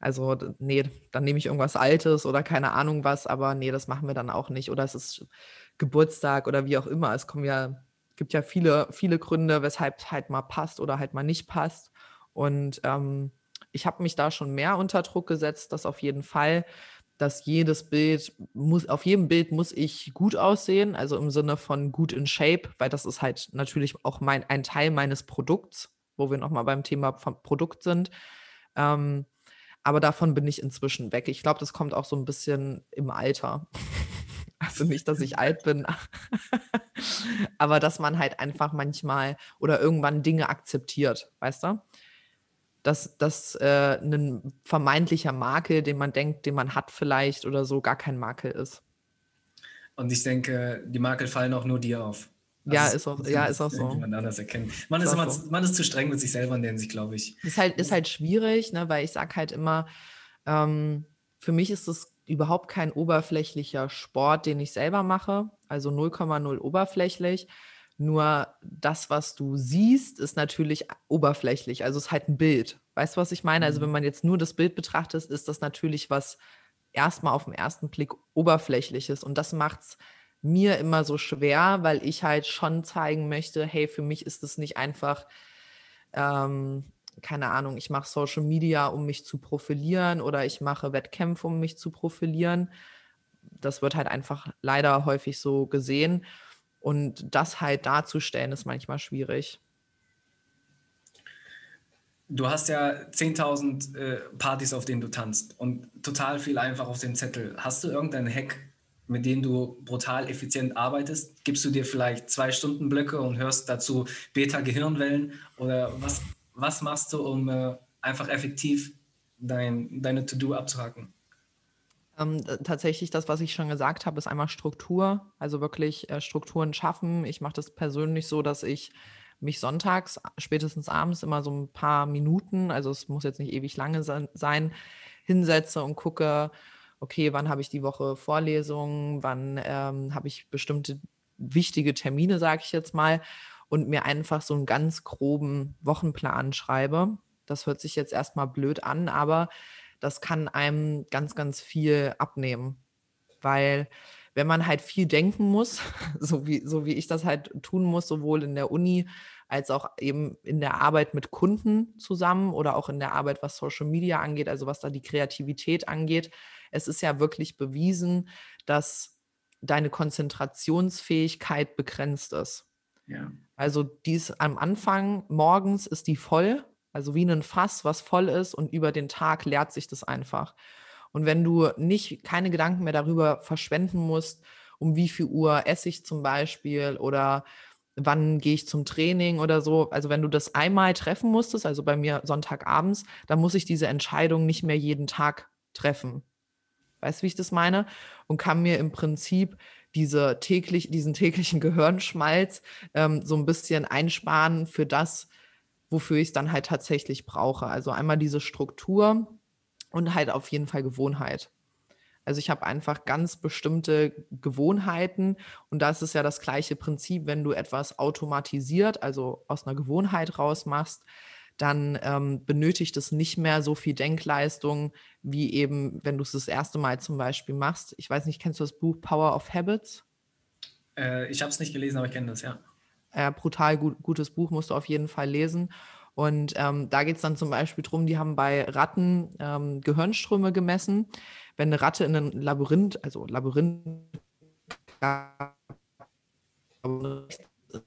Also, nee, dann nehme ich irgendwas Altes oder keine Ahnung was, aber nee, das machen wir dann auch nicht. Oder es ist Geburtstag oder wie auch immer. Es kommen ja, gibt ja viele, viele Gründe, weshalb es halt mal passt oder halt mal nicht passt. Und ähm, ich habe mich da schon mehr unter Druck gesetzt, das auf jeden Fall, dass jedes Bild muss, auf jedem Bild muss ich gut aussehen, also im Sinne von gut in Shape, weil das ist halt natürlich auch mein, ein Teil meines Produkts, wo wir nochmal beim Thema Produkt sind. Ähm, aber davon bin ich inzwischen weg. Ich glaube, das kommt auch so ein bisschen im Alter. Also nicht, dass ich alt bin, aber dass man halt einfach manchmal oder irgendwann Dinge akzeptiert, weißt du? Dass, dass äh, ein vermeintlicher Makel, den man denkt, den man hat vielleicht oder so, gar kein Makel ist. Und ich denke, die Makel fallen auch nur dir auf. Ja, also ist auch, ja, ist auch so. Man, anders erkennen. Man, ist, ist immer, so. man ist zu streng mit sich selber in der Hinsicht, glaube ich. Ist halt, ist halt schwierig, ne, weil ich sage halt immer, ähm, für mich ist es überhaupt kein oberflächlicher Sport, den ich selber mache, also 0,0 oberflächlich. Nur das, was du siehst, ist natürlich oberflächlich. Also es ist halt ein Bild. Weißt du, was ich meine? Also wenn mhm. man jetzt nur das Bild betrachtet, ist das natürlich was erstmal auf den ersten Blick oberflächliches. Und das macht es mir immer so schwer, weil ich halt schon zeigen möchte, hey, für mich ist es nicht einfach, ähm, keine Ahnung, ich mache Social Media, um mich zu profilieren oder ich mache Wettkämpfe, um mich zu profilieren. Das wird halt einfach leider häufig so gesehen. Und das halt darzustellen, ist manchmal schwierig. Du hast ja 10.000 äh, Partys, auf denen du tanzt und total viel einfach auf dem Zettel. Hast du irgendeinen Hack, mit denen du brutal effizient arbeitest? Gibst du dir vielleicht zwei Stunden Blöcke und hörst dazu Beta-Gehirnwellen? Oder was, was machst du, um äh, einfach effektiv dein, deine To-Do abzuhaken? Ähm, tatsächlich das, was ich schon gesagt habe, ist einmal Struktur, also wirklich äh, Strukturen schaffen. Ich mache das persönlich so, dass ich mich sonntags, spätestens abends, immer so ein paar Minuten, also es muss jetzt nicht ewig lange sein, hinsetze und gucke, okay, wann habe ich die Woche Vorlesungen, wann ähm, habe ich bestimmte wichtige Termine, sage ich jetzt mal, und mir einfach so einen ganz groben Wochenplan schreibe. Das hört sich jetzt erstmal blöd an, aber das kann einem ganz, ganz viel abnehmen, weil wenn man halt viel denken muss, so wie, so wie ich das halt tun muss, sowohl in der Uni als auch eben in der Arbeit mit Kunden zusammen oder auch in der Arbeit, was Social Media angeht, also was da die Kreativität angeht, es ist ja wirklich bewiesen, dass deine Konzentrationsfähigkeit begrenzt ist. Also dies am Anfang morgens ist die voll, also wie ein Fass, was voll ist und über den Tag leert sich das einfach. Und wenn du nicht keine Gedanken mehr darüber verschwenden musst, um wie viel Uhr esse ich zum Beispiel oder wann gehe ich zum Training oder so. Also wenn du das einmal treffen musstest, also bei mir Sonntagabends, dann muss ich diese Entscheidung nicht mehr jeden Tag treffen. Weißt du, wie ich das meine? Und kann mir im Prinzip diese täglich, diesen täglichen Gehirnschmalz ähm, so ein bisschen einsparen für das, wofür ich es dann halt tatsächlich brauche. Also einmal diese Struktur und halt auf jeden Fall Gewohnheit. Also ich habe einfach ganz bestimmte Gewohnheiten und das ist ja das gleiche Prinzip, wenn du etwas automatisiert, also aus einer Gewohnheit rausmachst, dann ähm, benötigt es nicht mehr so viel Denkleistung, wie eben, wenn du es das erste Mal zum Beispiel machst. Ich weiß nicht, kennst du das Buch Power of Habits? Äh, ich habe es nicht gelesen, aber ich kenne das, ja. Äh, brutal gut, gutes Buch, musst du auf jeden Fall lesen. Und ähm, da geht es dann zum Beispiel darum, die haben bei Ratten ähm, Gehirnströme gemessen. Wenn eine Ratte in ein Labyrinth, also Labyrinth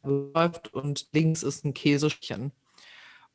läuft und links ist ein Käsestchen.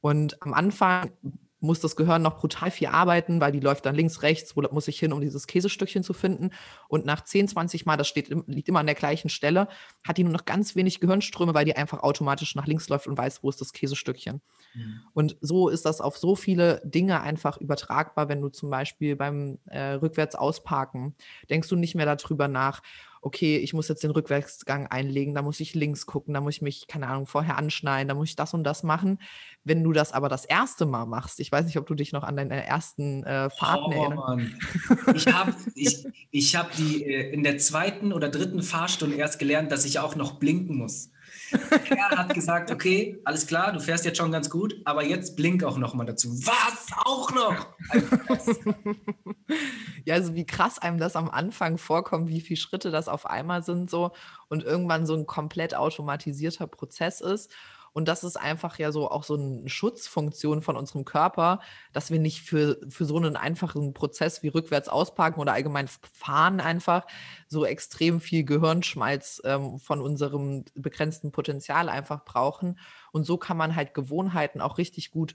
Und am Anfang muss das Gehirn noch brutal viel arbeiten, weil die läuft dann links, rechts, wo muss ich hin, um dieses Käsestückchen zu finden. Und nach 10, 20 Mal, das steht, liegt immer an der gleichen Stelle, hat die nur noch ganz wenig Gehirnströme, weil die einfach automatisch nach links läuft und weiß, wo ist das Käsestückchen. Mhm. Und so ist das auf so viele Dinge einfach übertragbar, wenn du zum Beispiel beim äh, rückwärts ausparken, denkst du nicht mehr darüber nach, okay, ich muss jetzt den Rückwärtsgang einlegen, da muss ich links gucken, da muss ich mich, keine Ahnung, vorher anschneiden, da muss ich das und das machen. Wenn du das aber das erste Mal machst, ich weiß nicht, ob du dich noch an deine ersten äh, Fahrten oh, erinnerst. Ich habe ich, ich hab die äh, in der zweiten oder dritten Fahrstunde erst gelernt, dass ich auch noch blinken muss. Er hat gesagt, okay, alles klar, du fährst jetzt schon ganz gut, aber jetzt blink auch noch mal dazu. Was? Auch noch? ja, also wie krass einem das am Anfang vorkommt, wie viele Schritte das auf einmal sind so und irgendwann so ein komplett automatisierter Prozess ist. Und das ist einfach ja so auch so eine Schutzfunktion von unserem Körper, dass wir nicht für, für so einen einfachen Prozess wie rückwärts ausparken oder allgemein fahren einfach so extrem viel Gehirnschmalz ähm, von unserem begrenzten Potenzial einfach brauchen. Und so kann man halt Gewohnheiten auch richtig gut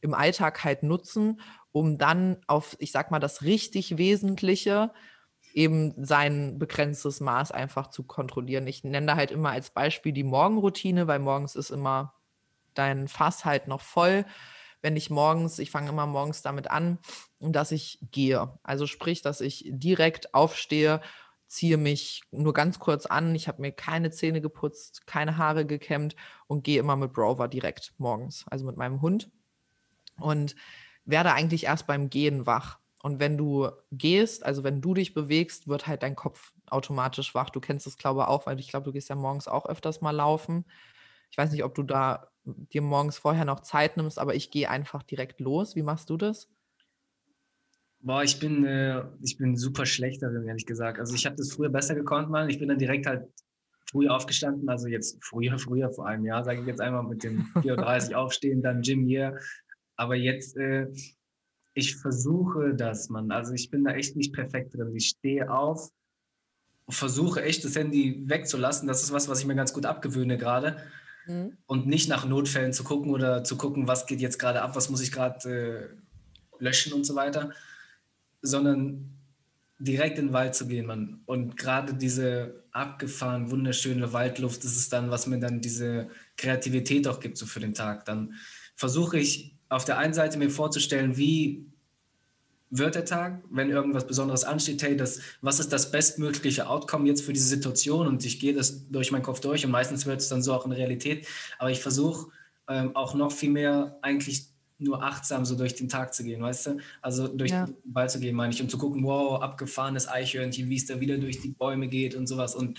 im Alltag halt nutzen, um dann auf, ich sag mal, das richtig Wesentliche eben sein begrenztes Maß einfach zu kontrollieren. Ich nenne da halt immer als Beispiel die Morgenroutine, weil morgens ist immer dein Fass halt noch voll. Wenn ich morgens, ich fange immer morgens damit an, dass ich gehe. Also sprich, dass ich direkt aufstehe, ziehe mich nur ganz kurz an. Ich habe mir keine Zähne geputzt, keine Haare gekämmt und gehe immer mit Rover direkt morgens, also mit meinem Hund. Und werde eigentlich erst beim Gehen wach. Und wenn du gehst, also wenn du dich bewegst, wird halt dein Kopf automatisch wach. Du kennst es, glaube ich, auch, weil ich glaube, du gehst ja morgens auch öfters mal laufen. Ich weiß nicht, ob du da dir morgens vorher noch Zeit nimmst, aber ich gehe einfach direkt los. Wie machst du das? Boah, ich bin, äh, ich bin super schlecht darin, ehrlich gesagt. Also ich habe das früher besser gekonnt, mal. Ich bin dann direkt halt früh aufgestanden, also jetzt früher, früher vor einem Jahr, sage ich jetzt einmal mit dem 4.30 Uhr aufstehen, dann Gym hier. Aber jetzt, äh, ich versuche das, man. Also ich bin da echt nicht perfekt drin. Ich stehe auf, versuche echt das Handy wegzulassen. Das ist was, was ich mir ganz gut abgewöhne gerade. Mhm. Und nicht nach Notfällen zu gucken oder zu gucken, was geht jetzt gerade ab, was muss ich gerade äh, löschen und so weiter, sondern direkt in den Wald zu gehen, man. Und gerade diese abgefahren, wunderschöne Waldluft, das ist dann, was mir dann diese Kreativität auch gibt, so für den Tag. Dann versuche ich auf der einen Seite mir vorzustellen, wie wird der Tag, wenn irgendwas Besonderes ansteht, hey, das, was ist das bestmögliche Outcome jetzt für diese Situation und ich gehe das durch meinen Kopf durch und meistens wird es dann so auch in Realität, aber ich versuche ähm, auch noch viel mehr eigentlich nur achtsam so durch den Tag zu gehen, weißt du? Also durch ja. den Wald zu gehen, meine ich, und zu gucken, wow, abgefahrenes Eichhörnchen, wie es da wieder durch die Bäume geht und sowas und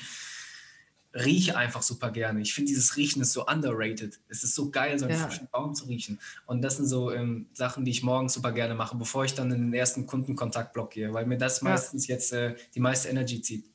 rieche einfach super gerne. Ich finde, dieses Riechen ist so underrated. Es ist so geil, so einen ja. frischen Baum zu riechen. Und das sind so ähm, Sachen, die ich morgens super gerne mache, bevor ich dann in den ersten Kundenkontaktblock gehe, weil mir das ja. meistens jetzt äh, die meiste Energy zieht.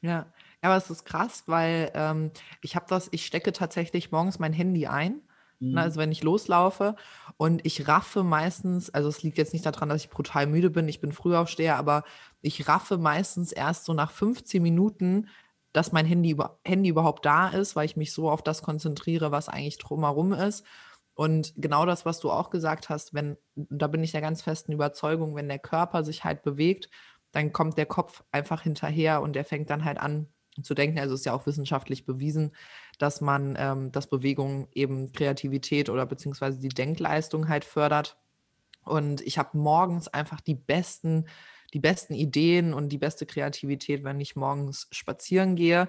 Ja. Aber es ist krass, weil ähm, ich habe das, ich stecke tatsächlich morgens mein Handy ein. Ne, mhm. Also wenn ich loslaufe und ich raffe meistens, also es liegt jetzt nicht daran, dass ich brutal müde bin, ich bin Frühaufsteher, aber ich raffe meistens erst so nach 15 Minuten, dass mein Handy, Handy überhaupt da ist, weil ich mich so auf das konzentriere, was eigentlich drumherum ist. Und genau das, was du auch gesagt hast, wenn, da bin ich der ganz festen Überzeugung, wenn der Körper sich halt bewegt, dann kommt der Kopf einfach hinterher und der fängt dann halt an zu denken. Also ist ja auch wissenschaftlich bewiesen, dass man, ähm, dass Bewegung eben Kreativität oder beziehungsweise die Denkleistung halt fördert. Und ich habe morgens einfach die besten die besten Ideen und die beste Kreativität, wenn ich morgens spazieren gehe.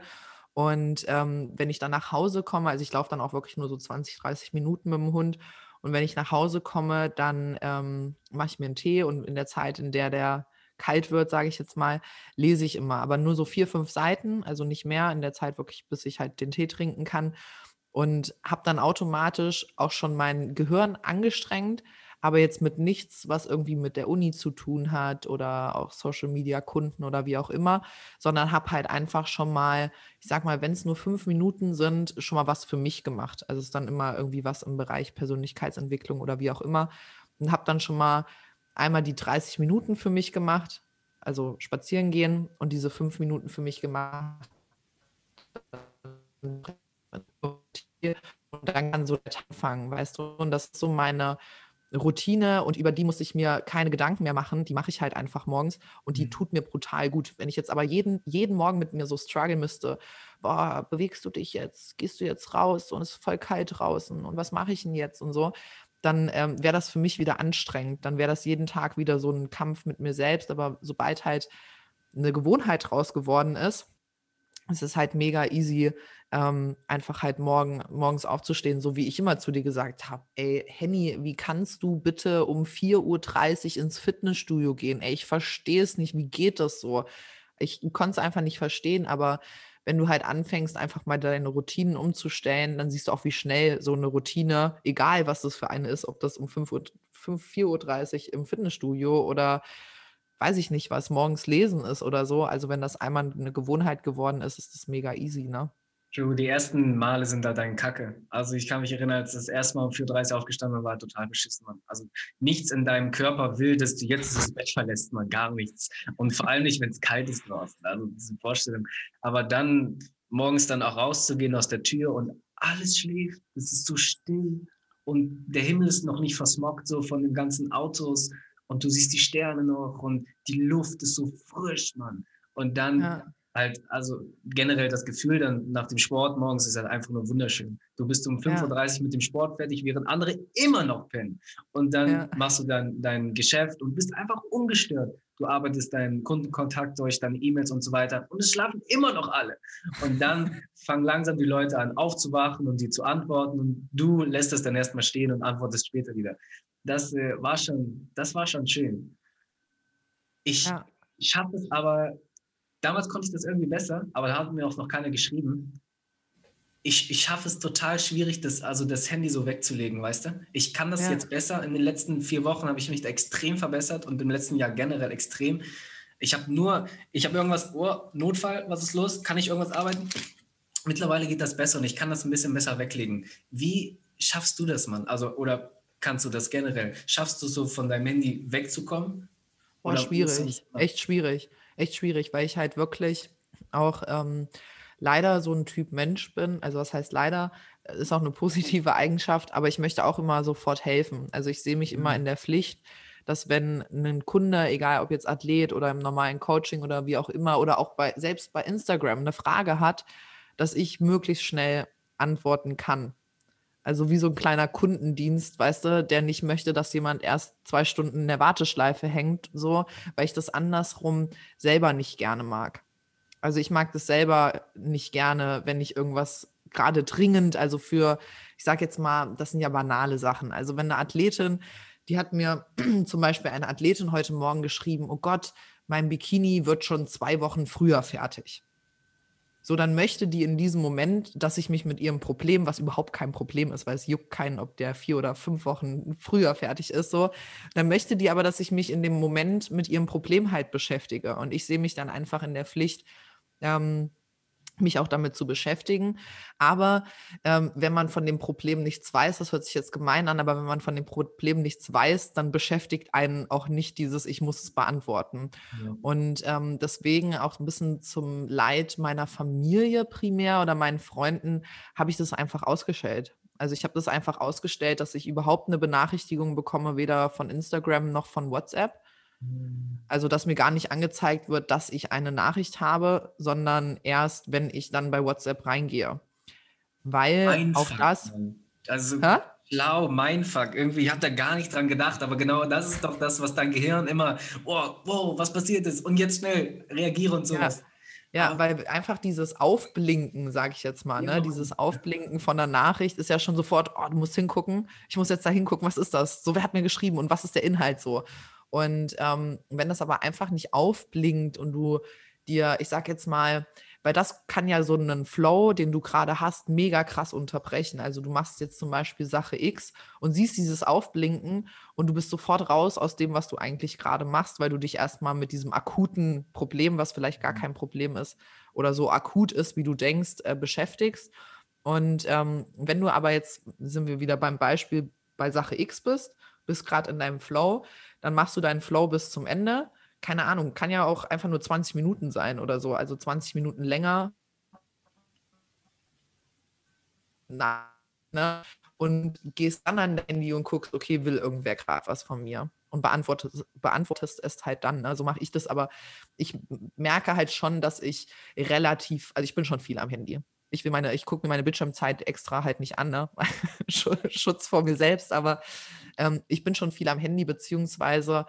Und ähm, wenn ich dann nach Hause komme, also ich laufe dann auch wirklich nur so 20, 30 Minuten mit dem Hund. Und wenn ich nach Hause komme, dann ähm, mache ich mir einen Tee und in der Zeit, in der der kalt wird, sage ich jetzt mal, lese ich immer. Aber nur so vier, fünf Seiten, also nicht mehr in der Zeit wirklich, bis ich halt den Tee trinken kann. Und habe dann automatisch auch schon mein Gehirn angestrengt, aber jetzt mit nichts, was irgendwie mit der Uni zu tun hat oder auch Social Media Kunden oder wie auch immer, sondern habe halt einfach schon mal, ich sag mal, wenn es nur fünf Minuten sind, schon mal was für mich gemacht. Also es ist dann immer irgendwie was im Bereich Persönlichkeitsentwicklung oder wie auch immer und habe dann schon mal einmal die 30 Minuten für mich gemacht, also spazieren gehen und diese fünf Minuten für mich gemacht. Und dann kann so der Tag anfangen, weißt du? Und das ist so meine, Routine und über die muss ich mir keine Gedanken mehr machen. Die mache ich halt einfach morgens und die mhm. tut mir brutal gut. Wenn ich jetzt aber jeden, jeden Morgen mit mir so strugglen müsste, boah, bewegst du dich jetzt, gehst du jetzt raus und es ist voll kalt draußen und was mache ich denn jetzt und so, dann ähm, wäre das für mich wieder anstrengend. Dann wäre das jeden Tag wieder so ein Kampf mit mir selbst. Aber sobald halt eine Gewohnheit raus geworden ist, es ist halt mega easy, ähm, einfach halt morgen, morgens aufzustehen, so wie ich immer zu dir gesagt habe. Ey, Henny, wie kannst du bitte um 4.30 Uhr ins Fitnessstudio gehen? Ey, ich verstehe es nicht. Wie geht das so? Ich konnte es einfach nicht verstehen, aber wenn du halt anfängst, einfach mal deine Routinen umzustellen, dann siehst du auch, wie schnell so eine Routine, egal was das für eine ist, ob das um 5 Uhr, 5, 4.30 Uhr im Fitnessstudio oder weiß ich nicht, was morgens lesen ist oder so. Also wenn das einmal eine Gewohnheit geworden ist, ist das mega easy, ne? Die ersten Male sind da dein Kacke. Also ich kann mich erinnern, als das erste Mal um 4.30 Uhr aufgestanden war, total beschissen, Mann. Also nichts in deinem Körper will, dass du jetzt das Bett verlässt, man, gar nichts. Und vor allem nicht, wenn es kalt ist draußen. Also diese Vorstellung. Aber dann morgens dann auch rauszugehen aus der Tür und alles schläft, es ist so still und der Himmel ist noch nicht versmockt so von den ganzen Autos und du siehst die Sterne noch und die Luft ist so frisch, Mann. Und dann ja. halt, also generell das Gefühl dann nach dem Sport morgens ist halt einfach nur wunderschön. Du bist um 5.30 ja. Uhr mit dem Sport fertig, während andere immer noch pennen. Und dann ja. machst du dann dein Geschäft und bist einfach ungestört. Du arbeitest deinen Kundenkontakt durch, deine E-Mails und so weiter. Und es schlafen immer noch alle. Und dann fangen langsam die Leute an aufzuwachen und die zu antworten. Und du lässt es dann erstmal stehen und antwortest später wieder das äh, war schon, das war schon schön. Ich ja. schaffe es aber, damals konnte ich das irgendwie besser, aber da hat mir auch noch keiner geschrieben. Ich, ich schaffe es total schwierig, das, also das Handy so wegzulegen, weißt du? Ich kann das ja. jetzt besser. In den letzten vier Wochen habe ich mich da extrem verbessert und im letzten Jahr generell extrem. Ich habe nur, ich habe irgendwas, oh, Notfall, was ist los? Kann ich irgendwas arbeiten? Mittlerweile geht das besser und ich kann das ein bisschen besser weglegen. Wie schaffst du das, Mann? Also, oder kannst du das generell? Schaffst du so von deinem Handy wegzukommen? Boah, schwierig. Echt schwierig. Echt schwierig, weil ich halt wirklich auch ähm, leider so ein Typ Mensch bin. Also was heißt leider? Ist auch eine positive Eigenschaft, aber ich möchte auch immer sofort helfen. Also ich sehe mich mhm. immer in der Pflicht, dass wenn ein Kunde, egal ob jetzt Athlet oder im normalen Coaching oder wie auch immer, oder auch bei, selbst bei Instagram eine Frage hat, dass ich möglichst schnell antworten kann. Also wie so ein kleiner Kundendienst, weißt du, der nicht möchte, dass jemand erst zwei Stunden in der Warteschleife hängt, so, weil ich das andersrum selber nicht gerne mag. Also ich mag das selber nicht gerne, wenn ich irgendwas gerade dringend, also für, ich sage jetzt mal, das sind ja banale Sachen. Also wenn eine Athletin, die hat mir zum Beispiel eine Athletin heute Morgen geschrieben, oh Gott, mein Bikini wird schon zwei Wochen früher fertig so dann möchte die in diesem Moment, dass ich mich mit ihrem Problem, was überhaupt kein Problem ist, weil es juckt keinen, ob der vier oder fünf Wochen früher fertig ist, so, dann möchte die aber, dass ich mich in dem Moment mit ihrem Problem halt beschäftige. Und ich sehe mich dann einfach in der Pflicht, ähm, mich auch damit zu beschäftigen. Aber ähm, wenn man von dem Problem nichts weiß, das hört sich jetzt gemein an, aber wenn man von dem Problem nichts weiß, dann beschäftigt einen auch nicht dieses, ich muss es beantworten. Ja. Und ähm, deswegen auch ein bisschen zum Leid meiner Familie primär oder meinen Freunden habe ich das einfach ausgestellt. Also ich habe das einfach ausgestellt, dass ich überhaupt eine Benachrichtigung bekomme, weder von Instagram noch von WhatsApp. Hm. Also, dass mir gar nicht angezeigt wird, dass ich eine Nachricht habe, sondern erst, wenn ich dann bei WhatsApp reingehe. Weil Mindfuck, auch das. Also Hä? schlau, Mindfuck. Irgendwie, ich habe da gar nicht dran gedacht, aber genau das ist doch das, was dein Gehirn immer, oh, wow, was passiert ist und jetzt schnell reagiere und sowas. Ja. Ja, weil einfach dieses Aufblinken, sage ich jetzt mal, ne? dieses Aufblinken von der Nachricht ist ja schon sofort, oh, du musst hingucken, ich muss jetzt da hingucken, was ist das? So, wer hat mir geschrieben und was ist der Inhalt so? Und ähm, wenn das aber einfach nicht aufblinkt und du dir, ich sag jetzt mal, weil das kann ja so einen Flow, den du gerade hast, mega krass unterbrechen. Also du machst jetzt zum Beispiel Sache X und siehst dieses Aufblinken und du bist sofort raus aus dem, was du eigentlich gerade machst, weil du dich erstmal mit diesem akuten Problem, was vielleicht gar kein Problem ist oder so akut ist, wie du denkst, äh, beschäftigst. Und ähm, wenn du aber jetzt, sind wir wieder beim Beispiel bei Sache X bist, bist gerade in deinem Flow, dann machst du deinen Flow bis zum Ende. Keine Ahnung, kann ja auch einfach nur 20 Minuten sein oder so, also 20 Minuten länger. Na, ne? Und gehst dann an dein Handy und guckst, okay, will irgendwer gerade was von mir? Und beantwortest, beantwortest es halt dann. Ne? So mache ich das, aber ich merke halt schon, dass ich relativ, also ich bin schon viel am Handy ich will meine, ich gucke mir meine Bildschirmzeit extra halt nicht an, ne? Schutz vor mir selbst, aber ähm, ich bin schon viel am Handy, beziehungsweise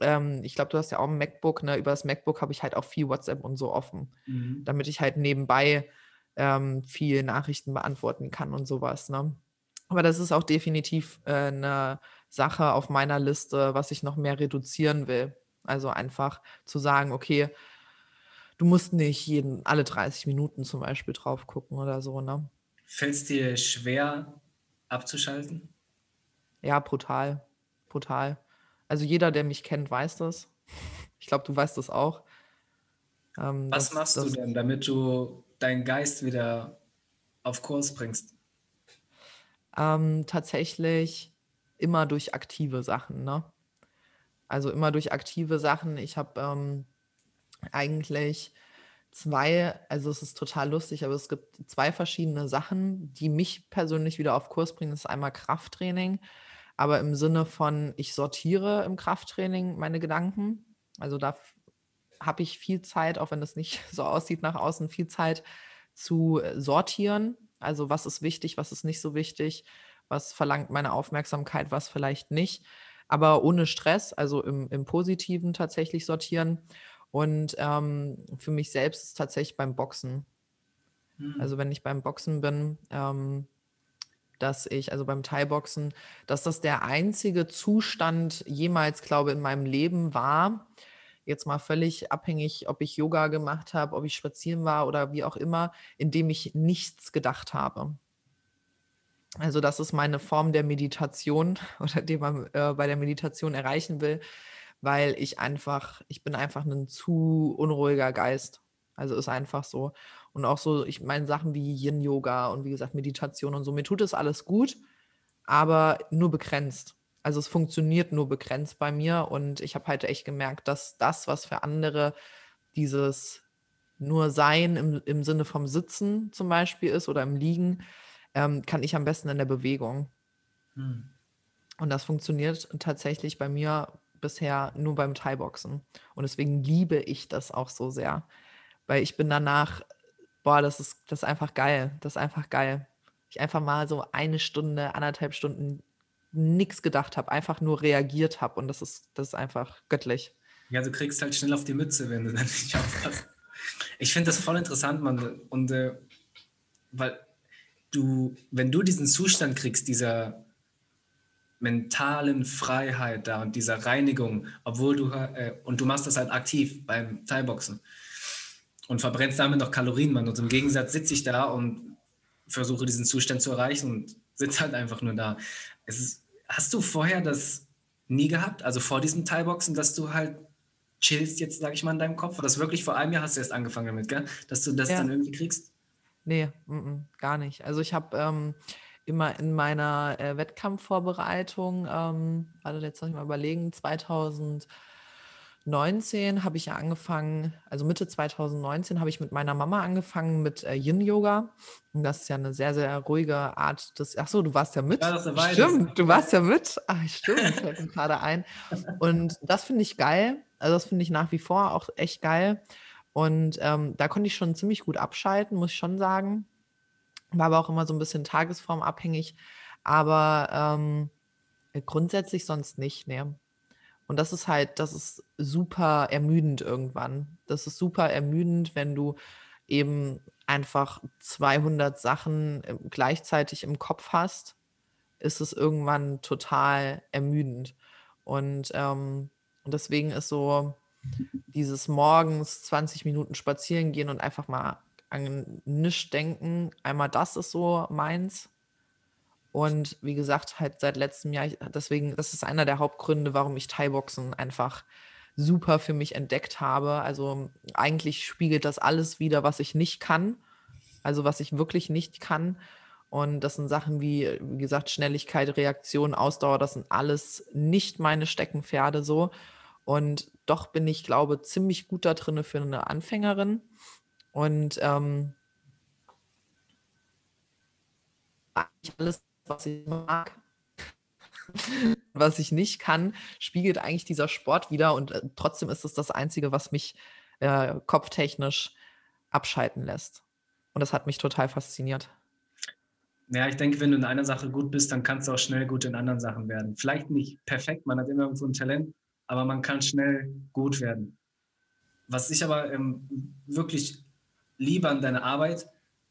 ähm, ich glaube, du hast ja auch ein MacBook, ne? Über das MacBook habe ich halt auch viel WhatsApp und so offen, mhm. damit ich halt nebenbei ähm, viel Nachrichten beantworten kann und sowas. Ne? Aber das ist auch definitiv äh, eine Sache auf meiner Liste, was ich noch mehr reduzieren will. Also einfach zu sagen, okay, du musst nicht jeden, alle 30 Minuten zum Beispiel drauf gucken oder so, ne? Fällt es dir schwer abzuschalten? Ja, brutal. Brutal. Also jeder, der mich kennt, weiß das. Ich glaube, du weißt das auch. Ähm, Was das, machst das, du denn, damit du deinen Geist wieder auf Kurs bringst? Ähm, tatsächlich immer durch aktive Sachen, ne? Also immer durch aktive Sachen. Ich habe ähm, eigentlich zwei, also es ist total lustig, aber es gibt zwei verschiedene Sachen, die mich persönlich wieder auf Kurs bringen. Das ist einmal Krafttraining, aber im Sinne von, ich sortiere im Krafttraining meine Gedanken. Also da habe ich viel Zeit, auch wenn das nicht so aussieht nach außen, viel Zeit zu äh, sortieren. Also was ist wichtig, was ist nicht so wichtig, was verlangt meine Aufmerksamkeit, was vielleicht nicht. Aber ohne Stress, also im, im Positiven tatsächlich sortieren. Und ähm, für mich selbst ist tatsächlich beim Boxen. Mhm. Also wenn ich beim Boxen bin, ähm, dass ich, also beim Thai-Boxen, dass das der einzige Zustand jemals, glaube ich, in meinem Leben war, jetzt mal völlig abhängig, ob ich Yoga gemacht habe, ob ich spazieren war oder wie auch immer, in dem ich nichts gedacht habe. Also das ist meine Form der Meditation oder die man äh, bei der Meditation erreichen will, weil ich einfach, ich bin einfach ein zu unruhiger Geist. Also ist einfach so. Und auch so, ich meine Sachen wie Yin-Yoga und wie gesagt Meditation und so, mir tut es alles gut, aber nur begrenzt. Also es funktioniert nur begrenzt bei mir und ich habe halt echt gemerkt, dass das, was für andere dieses nur Sein im, im Sinne vom Sitzen zum Beispiel ist oder im Liegen, ähm, kann ich am besten in der Bewegung. Hm. Und das funktioniert tatsächlich bei mir bisher nur beim Thai-Boxen. Und deswegen liebe ich das auch so sehr. Weil ich bin danach, boah, das ist, das ist einfach geil. Das ist einfach geil. Ich einfach mal so eine Stunde, anderthalb Stunden nichts gedacht habe, einfach nur reagiert habe. Und das ist, das ist einfach göttlich. Ja, du kriegst halt schnell auf die Mütze, wenn du dann nicht aufpasst. Ich finde das voll interessant, Mann. Und äh, weil du, wenn du diesen Zustand kriegst, dieser mentalen Freiheit da und dieser Reinigung, obwohl du, äh, und du machst das halt aktiv beim Thai-Boxen und verbrennst damit noch Kalorien, Mann. Und im Gegensatz sitze ich da und versuche diesen Zustand zu erreichen und sitze halt einfach nur da. Ist, hast du vorher das nie gehabt, also vor diesem Thai-Boxen, dass du halt chillst jetzt, sag ich mal, in deinem Kopf? Das wirklich vor einem Jahr hast du erst angefangen damit, gell? Dass du das ja. dann irgendwie kriegst? Nee, m -m, gar nicht. Also ich habe ähm, immer in meiner äh, Wettkampfvorbereitung, ähm, warte, jetzt soll ich mal überlegen, 2019 habe ich ja angefangen, also Mitte 2019 habe ich mit meiner Mama angefangen mit äh, Yin-Yoga. Und das ist ja eine sehr, sehr ruhige Art des, ach so, du warst ja mit. Ja, stimmt, du warst ja mit. Ach, stimmt, fällt mir gerade ein. Und das finde ich geil. Also das finde ich nach wie vor auch echt geil. Und ähm, da konnte ich schon ziemlich gut abschalten, muss ich schon sagen. War aber auch immer so ein bisschen tagesformabhängig. Aber ähm, grundsätzlich sonst nicht, ne. Und das ist halt, das ist super ermüdend irgendwann. Das ist super ermüdend, wenn du eben einfach 200 Sachen äh, gleichzeitig im Kopf hast, ist es irgendwann total ermüdend. Und ähm, deswegen ist so, dieses morgens 20 Minuten spazieren gehen und einfach mal an nichts denken. Einmal das ist so meins. Und wie gesagt, halt seit letztem Jahr, deswegen, das ist einer der Hauptgründe, warum ich Thai-Boxen einfach super für mich entdeckt habe. Also eigentlich spiegelt das alles wieder, was ich nicht kann. Also was ich wirklich nicht kann. Und das sind Sachen wie, wie gesagt, Schnelligkeit, Reaktion, Ausdauer, das sind alles nicht meine Steckenpferde so. Und doch bin ich, glaube ziemlich gut da drin für eine Anfängerin. Und ähm, alles, was ich mag, was ich nicht kann, spiegelt eigentlich dieser Sport wieder. Und äh, trotzdem ist es das Einzige, was mich äh, kopftechnisch abschalten lässt. Und das hat mich total fasziniert. Ja, ich denke, wenn du in einer Sache gut bist, dann kannst du auch schnell gut in anderen Sachen werden. Vielleicht nicht perfekt, man hat immer irgendwo ein Talent, aber man kann schnell gut werden. Was ich aber ähm, wirklich liebe an deiner Arbeit,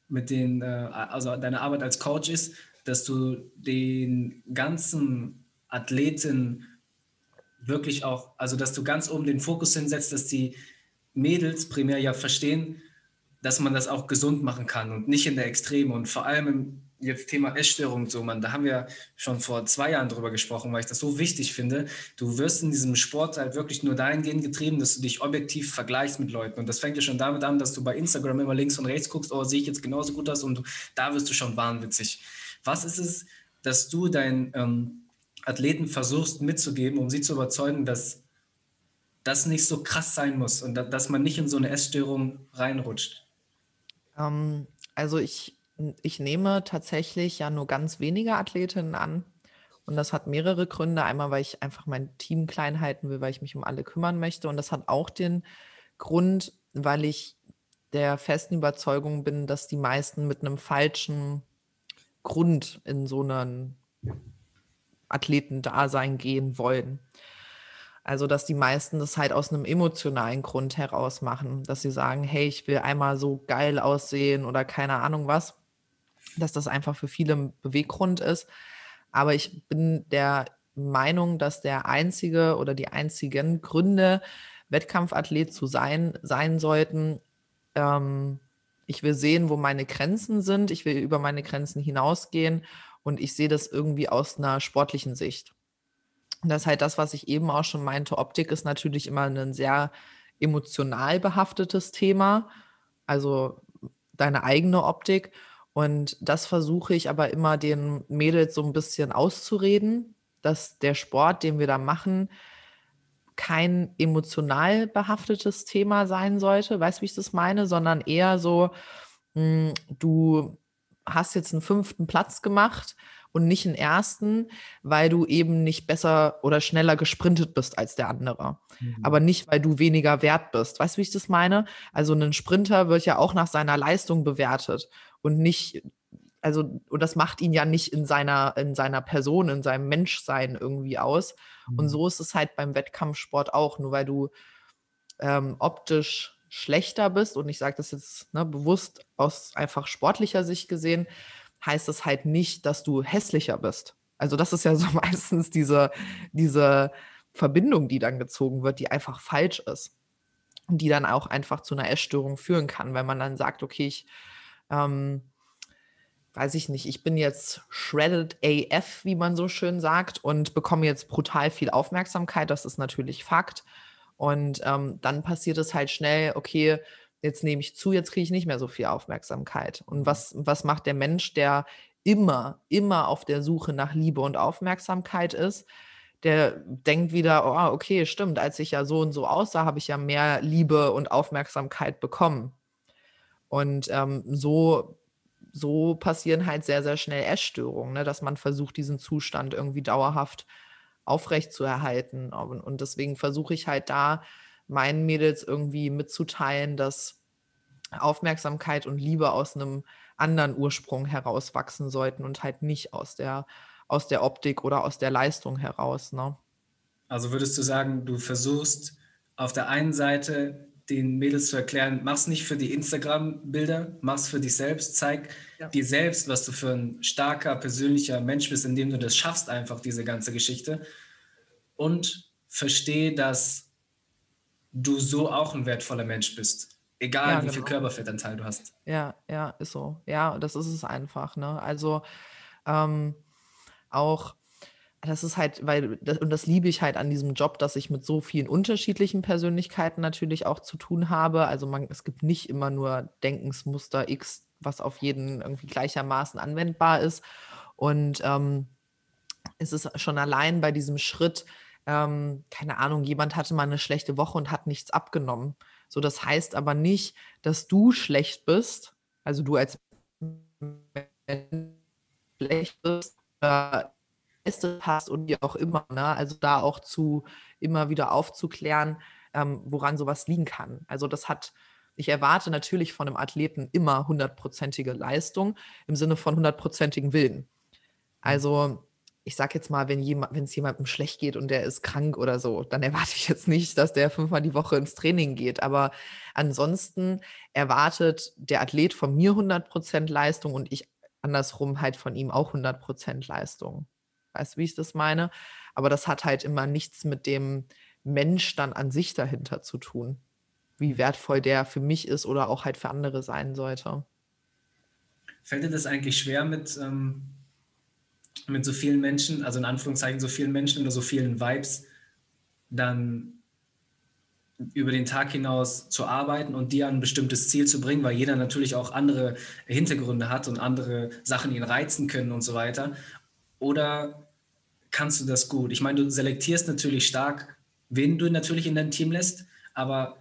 mit den, äh, also deine Arbeit als Coach ist, dass du den ganzen Athleten wirklich auch, also dass du ganz oben den Fokus hinsetzt, dass die Mädels primär ja verstehen, dass man das auch gesund machen kann und nicht in der Extreme. Und vor allem im jetzt Thema Essstörung so, man, da haben wir schon vor zwei Jahren drüber gesprochen, weil ich das so wichtig finde. Du wirst in diesem Sport halt wirklich nur dahingehend getrieben, dass du dich objektiv vergleichst mit Leuten. Und das fängt ja schon damit an, dass du bei Instagram immer links und rechts guckst, oh, sehe ich jetzt genauso gut aus und da wirst du schon wahnwitzig. Was ist es, dass du deinen ähm, Athleten versuchst mitzugeben, um sie zu überzeugen, dass das nicht so krass sein muss und da, dass man nicht in so eine Essstörung reinrutscht? Ähm, also ich ich nehme tatsächlich ja nur ganz wenige Athletinnen an. Und das hat mehrere Gründe. Einmal, weil ich einfach mein Team klein halten will, weil ich mich um alle kümmern möchte. Und das hat auch den Grund, weil ich der festen Überzeugung bin, dass die meisten mit einem falschen Grund in so einen Athletendasein gehen wollen. Also, dass die meisten das halt aus einem emotionalen Grund heraus machen, dass sie sagen, hey, ich will einmal so geil aussehen oder keine Ahnung was dass das einfach für viele ein Beweggrund ist. Aber ich bin der Meinung, dass der einzige oder die einzigen Gründe, Wettkampfathlet zu sein, sein sollten, ähm, ich will sehen, wo meine Grenzen sind, ich will über meine Grenzen hinausgehen und ich sehe das irgendwie aus einer sportlichen Sicht. Und das ist halt das, was ich eben auch schon meinte. Optik ist natürlich immer ein sehr emotional behaftetes Thema, also deine eigene Optik. Und das versuche ich aber immer den Mädels so ein bisschen auszureden, dass der Sport, den wir da machen, kein emotional behaftetes Thema sein sollte, weißt du, wie ich das meine, sondern eher so, mh, hm, du hast jetzt einen fünften Platz gemacht und nicht einen ersten, weil du eben nicht besser oder schneller gesprintet bist als der andere. Mhm. Aber nicht, weil du weniger wert bist. Weißt du, wie ich das meine? Also ein Sprinter wird ja auch nach seiner Leistung bewertet und nicht, also, und das macht ihn ja nicht in seiner, in seiner Person, in seinem Menschsein irgendwie aus. Mhm. Und so ist es halt beim Wettkampfsport auch, nur weil du ähm, optisch schlechter bist, und ich sage das jetzt ne, bewusst aus einfach sportlicher Sicht gesehen, heißt das halt nicht, dass du hässlicher bist. Also das ist ja so meistens diese, diese Verbindung, die dann gezogen wird, die einfach falsch ist. Und die dann auch einfach zu einer Essstörung führen kann, wenn man dann sagt, okay, ich ähm, weiß ich nicht, ich bin jetzt shredded AF, wie man so schön sagt, und bekomme jetzt brutal viel Aufmerksamkeit. Das ist natürlich Fakt. Und ähm, dann passiert es halt schnell, okay, jetzt nehme ich zu, jetzt kriege ich nicht mehr so viel Aufmerksamkeit. Und was, was macht der Mensch, der immer, immer auf der Suche nach Liebe und Aufmerksamkeit ist? Der denkt wieder, oh, okay, stimmt, als ich ja so und so aussah, habe ich ja mehr Liebe und Aufmerksamkeit bekommen. Und ähm, so, so passieren halt sehr, sehr schnell Essstörungen, ne? dass man versucht, diesen Zustand irgendwie dauerhaft aufrechtzuerhalten. Und, und deswegen versuche ich halt da meinen Mädels irgendwie mitzuteilen, dass Aufmerksamkeit und Liebe aus einem anderen Ursprung herauswachsen sollten und halt nicht aus der, aus der Optik oder aus der Leistung heraus. Ne? Also würdest du sagen, du versuchst auf der einen Seite den Mädels zu erklären, mach's nicht für die Instagram-Bilder, mach's für dich selbst, zeig ja. dir selbst, was du für ein starker, persönlicher Mensch bist, indem du das schaffst, einfach diese ganze Geschichte. Und verstehe, dass du so auch ein wertvoller Mensch bist. Egal, ja, wie genau. viel Körperfettanteil du hast. Ja, ja, ist so. Ja, das ist es einfach. Ne? Also ähm, auch das ist halt, weil, das, und das liebe ich halt an diesem Job, dass ich mit so vielen unterschiedlichen Persönlichkeiten natürlich auch zu tun habe. Also man, es gibt nicht immer nur Denkensmuster X, was auf jeden irgendwie gleichermaßen anwendbar ist. Und ähm, es ist schon allein bei diesem Schritt, ähm, keine Ahnung, jemand hatte mal eine schlechte Woche und hat nichts abgenommen. So, das heißt aber nicht, dass du schlecht bist, also du als schlecht bist, äh, geleistet hast und wie auch immer. Ne? Also da auch zu immer wieder aufzuklären, ähm, woran sowas liegen kann. Also das hat, ich erwarte natürlich von einem Athleten immer hundertprozentige Leistung im Sinne von hundertprozentigen Willen. Also ich sage jetzt mal, wenn es jemandem schlecht geht und der ist krank oder so, dann erwarte ich jetzt nicht, dass der fünfmal die Woche ins Training geht. Aber ansonsten erwartet der Athlet von mir 100% Leistung und ich andersrum halt von ihm auch 100% Leistung. Weißt du, wie ich das meine? Aber das hat halt immer nichts mit dem Mensch dann an sich dahinter zu tun. Wie wertvoll der für mich ist oder auch halt für andere sein sollte. Fällt dir das eigentlich schwer mit, ähm, mit so vielen Menschen, also in Anführungszeichen so vielen Menschen oder so vielen Vibes, dann über den Tag hinaus zu arbeiten und dir ein bestimmtes Ziel zu bringen, weil jeder natürlich auch andere Hintergründe hat und andere Sachen ihn reizen können und so weiter. Oder kannst du das gut? Ich meine, du selektierst natürlich stark, wen du natürlich in dein Team lässt, aber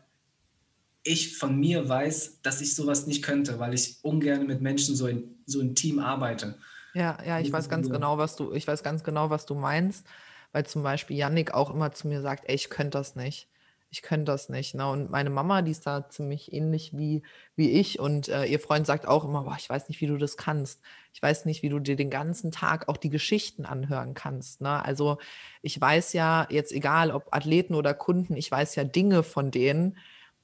ich von mir weiß, dass ich sowas nicht könnte, weil ich ungern mit Menschen so in so ein Team arbeite. Ja, ja, ich weiß ganz genau, was du, ich weiß ganz genau, was du meinst, weil zum Beispiel Yannick auch immer zu mir sagt, ey, ich könnte das nicht ich könnte das nicht. Ne? Und meine Mama, die ist da ziemlich ähnlich wie, wie ich. Und äh, ihr Freund sagt auch immer, boah, ich weiß nicht, wie du das kannst. Ich weiß nicht, wie du dir den ganzen Tag auch die Geschichten anhören kannst. Ne? Also ich weiß ja jetzt, egal ob Athleten oder Kunden, ich weiß ja Dinge von denen,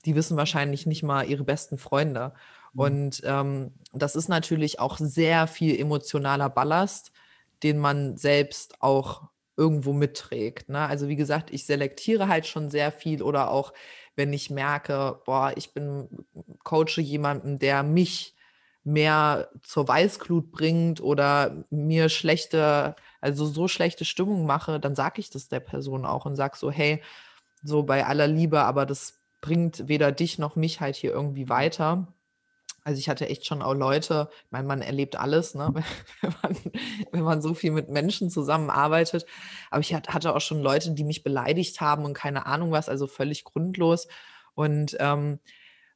die wissen wahrscheinlich nicht mal ihre besten Freunde. Mhm. Und ähm, das ist natürlich auch sehr viel emotionaler Ballast, den man selbst auch irgendwo mitträgt. Ne? Also wie gesagt, ich selektiere halt schon sehr viel oder auch wenn ich merke, boah, ich bin coache jemanden, der mich mehr zur Weißglut bringt oder mir schlechte, also so schlechte Stimmung mache, dann sage ich das der Person auch und sage so, hey, so bei aller Liebe, aber das bringt weder dich noch mich halt hier irgendwie weiter. Also ich hatte echt schon auch Leute, ich meine, man erlebt alles, ne? wenn, man, wenn man so viel mit Menschen zusammenarbeitet. Aber ich hatte auch schon Leute, die mich beleidigt haben und keine Ahnung was, also völlig grundlos. Und ähm,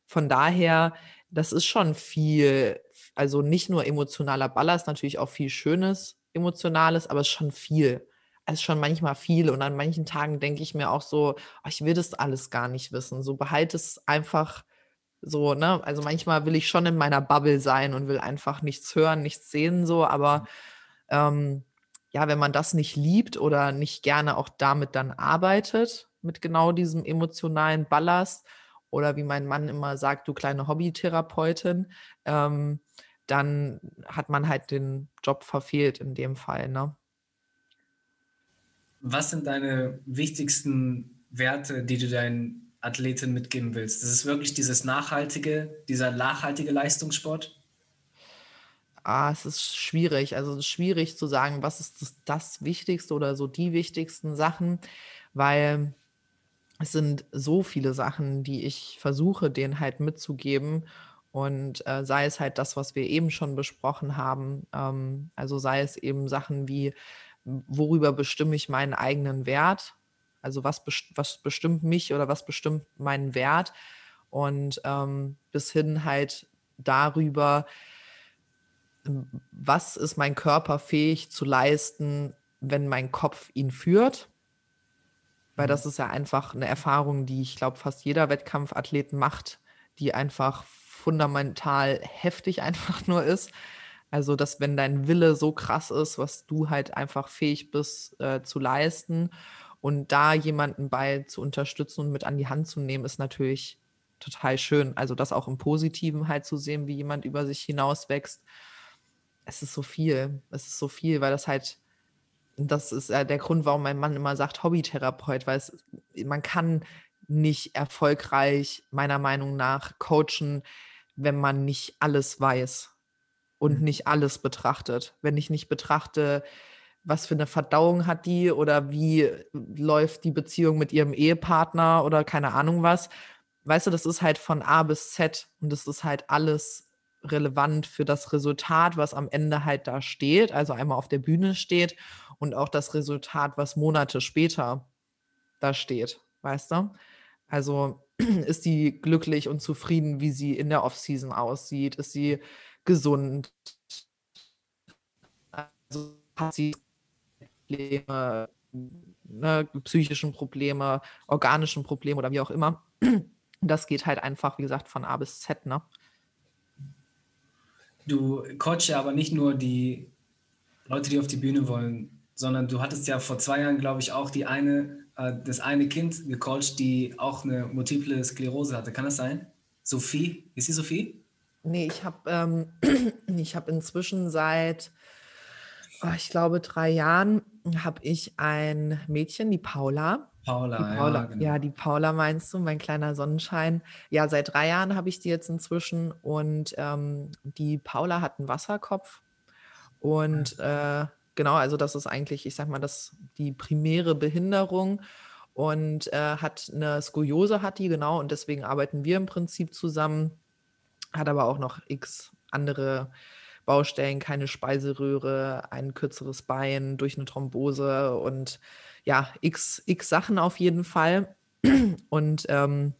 von daher, das ist schon viel, also nicht nur emotionaler Ballast, natürlich auch viel Schönes, Emotionales, aber es ist schon viel. Es ist schon manchmal viel. Und an manchen Tagen denke ich mir auch so, oh, ich will das alles gar nicht wissen. So behalte es einfach so, ne? Also manchmal will ich schon in meiner Bubble sein und will einfach nichts hören, nichts sehen, so, aber mhm. ähm, ja, wenn man das nicht liebt oder nicht gerne auch damit dann arbeitet, mit genau diesem emotionalen Ballast, oder wie mein Mann immer sagt, du kleine Hobbytherapeutin, ähm, dann hat man halt den Job verfehlt in dem Fall. Ne? Was sind deine wichtigsten Werte, die du deinen Athletin mitgeben willst? Das ist wirklich dieses nachhaltige, dieser nachhaltige Leistungssport? Ah, es ist schwierig. Also es ist schwierig zu sagen, was ist das, das Wichtigste oder so die wichtigsten Sachen, weil es sind so viele Sachen, die ich versuche, denen halt mitzugeben. Und äh, sei es halt das, was wir eben schon besprochen haben, ähm, also sei es eben Sachen wie, worüber bestimme ich meinen eigenen Wert, also was, was bestimmt mich oder was bestimmt meinen Wert? Und ähm, bis hin halt darüber, was ist mein Körper fähig zu leisten, wenn mein Kopf ihn führt. Weil das mhm. ist ja einfach eine Erfahrung, die ich glaube, fast jeder Wettkampfathlet macht, die einfach fundamental heftig einfach nur ist. Also, dass wenn dein Wille so krass ist, was du halt einfach fähig bist äh, zu leisten und da jemanden bei zu unterstützen und mit an die Hand zu nehmen, ist natürlich total schön. Also das auch im Positiven halt zu sehen, wie jemand über sich hinaus wächst. Es ist so viel. Es ist so viel, weil das halt, das ist der Grund, warum mein Mann immer sagt Hobbytherapeut, weil es, man kann nicht erfolgreich, meiner Meinung nach, coachen, wenn man nicht alles weiß und mhm. nicht alles betrachtet. Wenn ich nicht betrachte, was für eine Verdauung hat die oder wie läuft die Beziehung mit ihrem Ehepartner oder keine Ahnung was. Weißt du, das ist halt von A bis Z und das ist halt alles relevant für das Resultat, was am Ende halt da steht, also einmal auf der Bühne steht und auch das Resultat, was Monate später da steht, weißt du? Also ist sie glücklich und zufrieden, wie sie in der Offseason aussieht? Ist sie gesund? Also hat sie Probleme, ne, psychischen Probleme, organischen Probleme oder wie auch immer. Das geht halt einfach, wie gesagt, von A bis Z. Ne? Du coachst ja aber nicht nur die Leute, die auf die Bühne wollen, sondern du hattest ja vor zwei Jahren, glaube ich, auch die eine, äh, das eine Kind gecoacht, die auch eine multiple Sklerose hatte. Kann das sein? Sophie? Ist sie Sophie? Nee, ich habe ähm, hab inzwischen seit, oh, ich glaube, drei Jahren habe ich ein Mädchen, die Paula. Paula, die Paula ja, genau. ja, die Paula meinst du, mein kleiner Sonnenschein. Ja, seit drei Jahren habe ich die jetzt inzwischen und ähm, die Paula hat einen Wasserkopf und äh, genau, also das ist eigentlich, ich sag mal, das die primäre Behinderung und äh, hat eine Skoliose hat die genau und deswegen arbeiten wir im Prinzip zusammen hat aber auch noch x andere Baustellen, keine Speiseröhre, ein kürzeres Bein durch eine Thrombose und ja, x, x Sachen auf jeden Fall. Und ähm,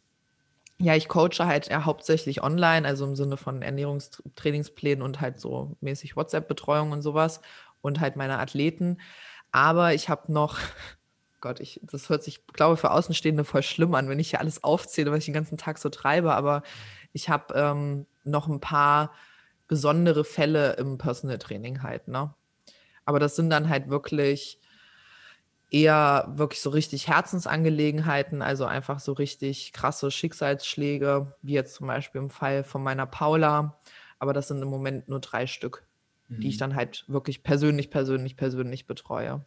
ja, ich coache halt eher hauptsächlich online, also im Sinne von Ernährungstrainingsplänen und halt so mäßig WhatsApp-Betreuung und sowas und halt meine Athleten. Aber ich habe noch, Gott, ich, das hört sich, glaube für Außenstehende voll schlimm an, wenn ich hier alles aufzähle, was ich den ganzen Tag so treibe. Aber ich habe ähm, noch ein paar besondere Fälle im Personal Training halt, ne? Aber das sind dann halt wirklich eher wirklich so richtig Herzensangelegenheiten, also einfach so richtig krasse Schicksalsschläge, wie jetzt zum Beispiel im Fall von meiner Paula. Aber das sind im Moment nur drei Stück, mhm. die ich mhm. dann halt wirklich persönlich, persönlich, persönlich betreue.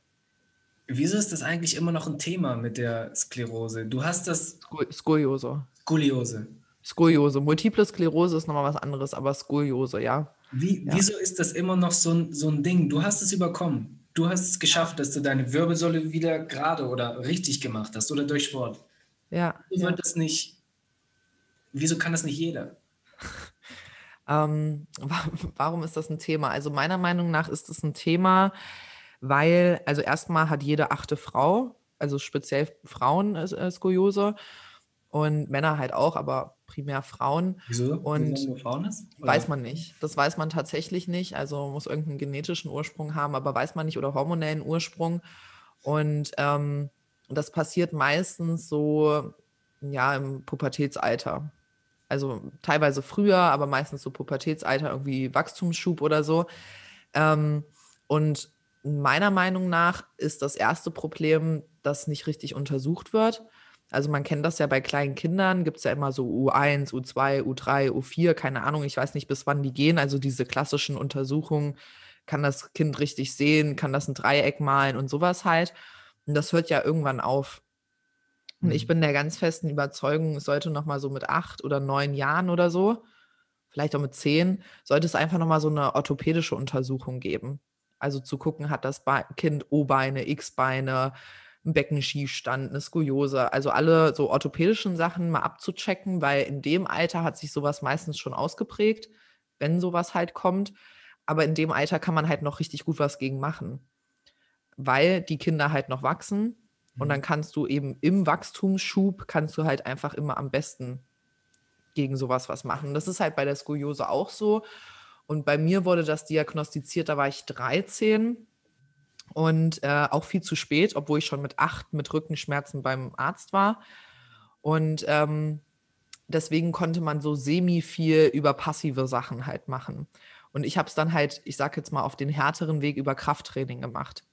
Wieso ist das eigentlich immer noch ein Thema mit der Sklerose? Du hast das. Skoliose. Skoliose. Skoliose. Multiple Sklerose ist nochmal was anderes, aber Skoliose, ja. Wie, ja. Wieso ist das immer noch so ein, so ein Ding? Du hast es überkommen. Du hast es geschafft, dass du deine Wirbelsäule wieder gerade oder richtig gemacht hast oder durch Sport. Ja. Wieso ja. das nicht? Wieso kann das nicht jeder? ähm, warum ist das ein Thema? Also meiner Meinung nach ist es ein Thema, weil, also erstmal hat jede achte Frau, also speziell Frauen äh, Skoliose und Männer halt auch, aber primär Frauen. Wieso? Und Wieso Frauen ist? weiß man nicht. Das weiß man tatsächlich nicht. Also muss irgendeinen genetischen Ursprung haben, aber weiß man nicht oder hormonellen Ursprung. Und ähm, das passiert meistens so ja im Pubertätsalter. Also teilweise früher, aber meistens so Pubertätsalter, irgendwie Wachstumsschub oder so. Ähm, und meiner Meinung nach ist das erste Problem, dass nicht richtig untersucht wird. Also man kennt das ja bei kleinen Kindern, gibt es ja immer so U1, U2, U3, U4, keine Ahnung, ich weiß nicht, bis wann die gehen. Also diese klassischen Untersuchungen, kann das Kind richtig sehen, kann das ein Dreieck malen und sowas halt. Und das hört ja irgendwann auf. Und ich mhm. bin der ganz festen Überzeugung, es sollte nochmal so mit acht oder neun Jahren oder so, vielleicht auch mit zehn, sollte es einfach nochmal so eine orthopädische Untersuchung geben. Also zu gucken, hat das Kind O-Beine, X-Beine, ein Beckenschiefstand, eine Skoliose, also alle so orthopädischen Sachen mal abzuchecken, weil in dem Alter hat sich sowas meistens schon ausgeprägt, wenn sowas halt kommt. Aber in dem Alter kann man halt noch richtig gut was gegen machen, weil die Kinder halt noch wachsen und dann mhm. kannst du eben im Wachstumsschub kannst du halt einfach immer am besten gegen sowas was machen. Das ist halt bei der Skoliose auch so. Und bei mir wurde das diagnostiziert, da war ich 13 und äh, auch viel zu spät, obwohl ich schon mit acht mit Rückenschmerzen beim Arzt war. Und ähm, deswegen konnte man so semi viel über passive Sachen halt machen. Und ich habe es dann halt, ich sage jetzt mal, auf den härteren Weg über Krafttraining gemacht.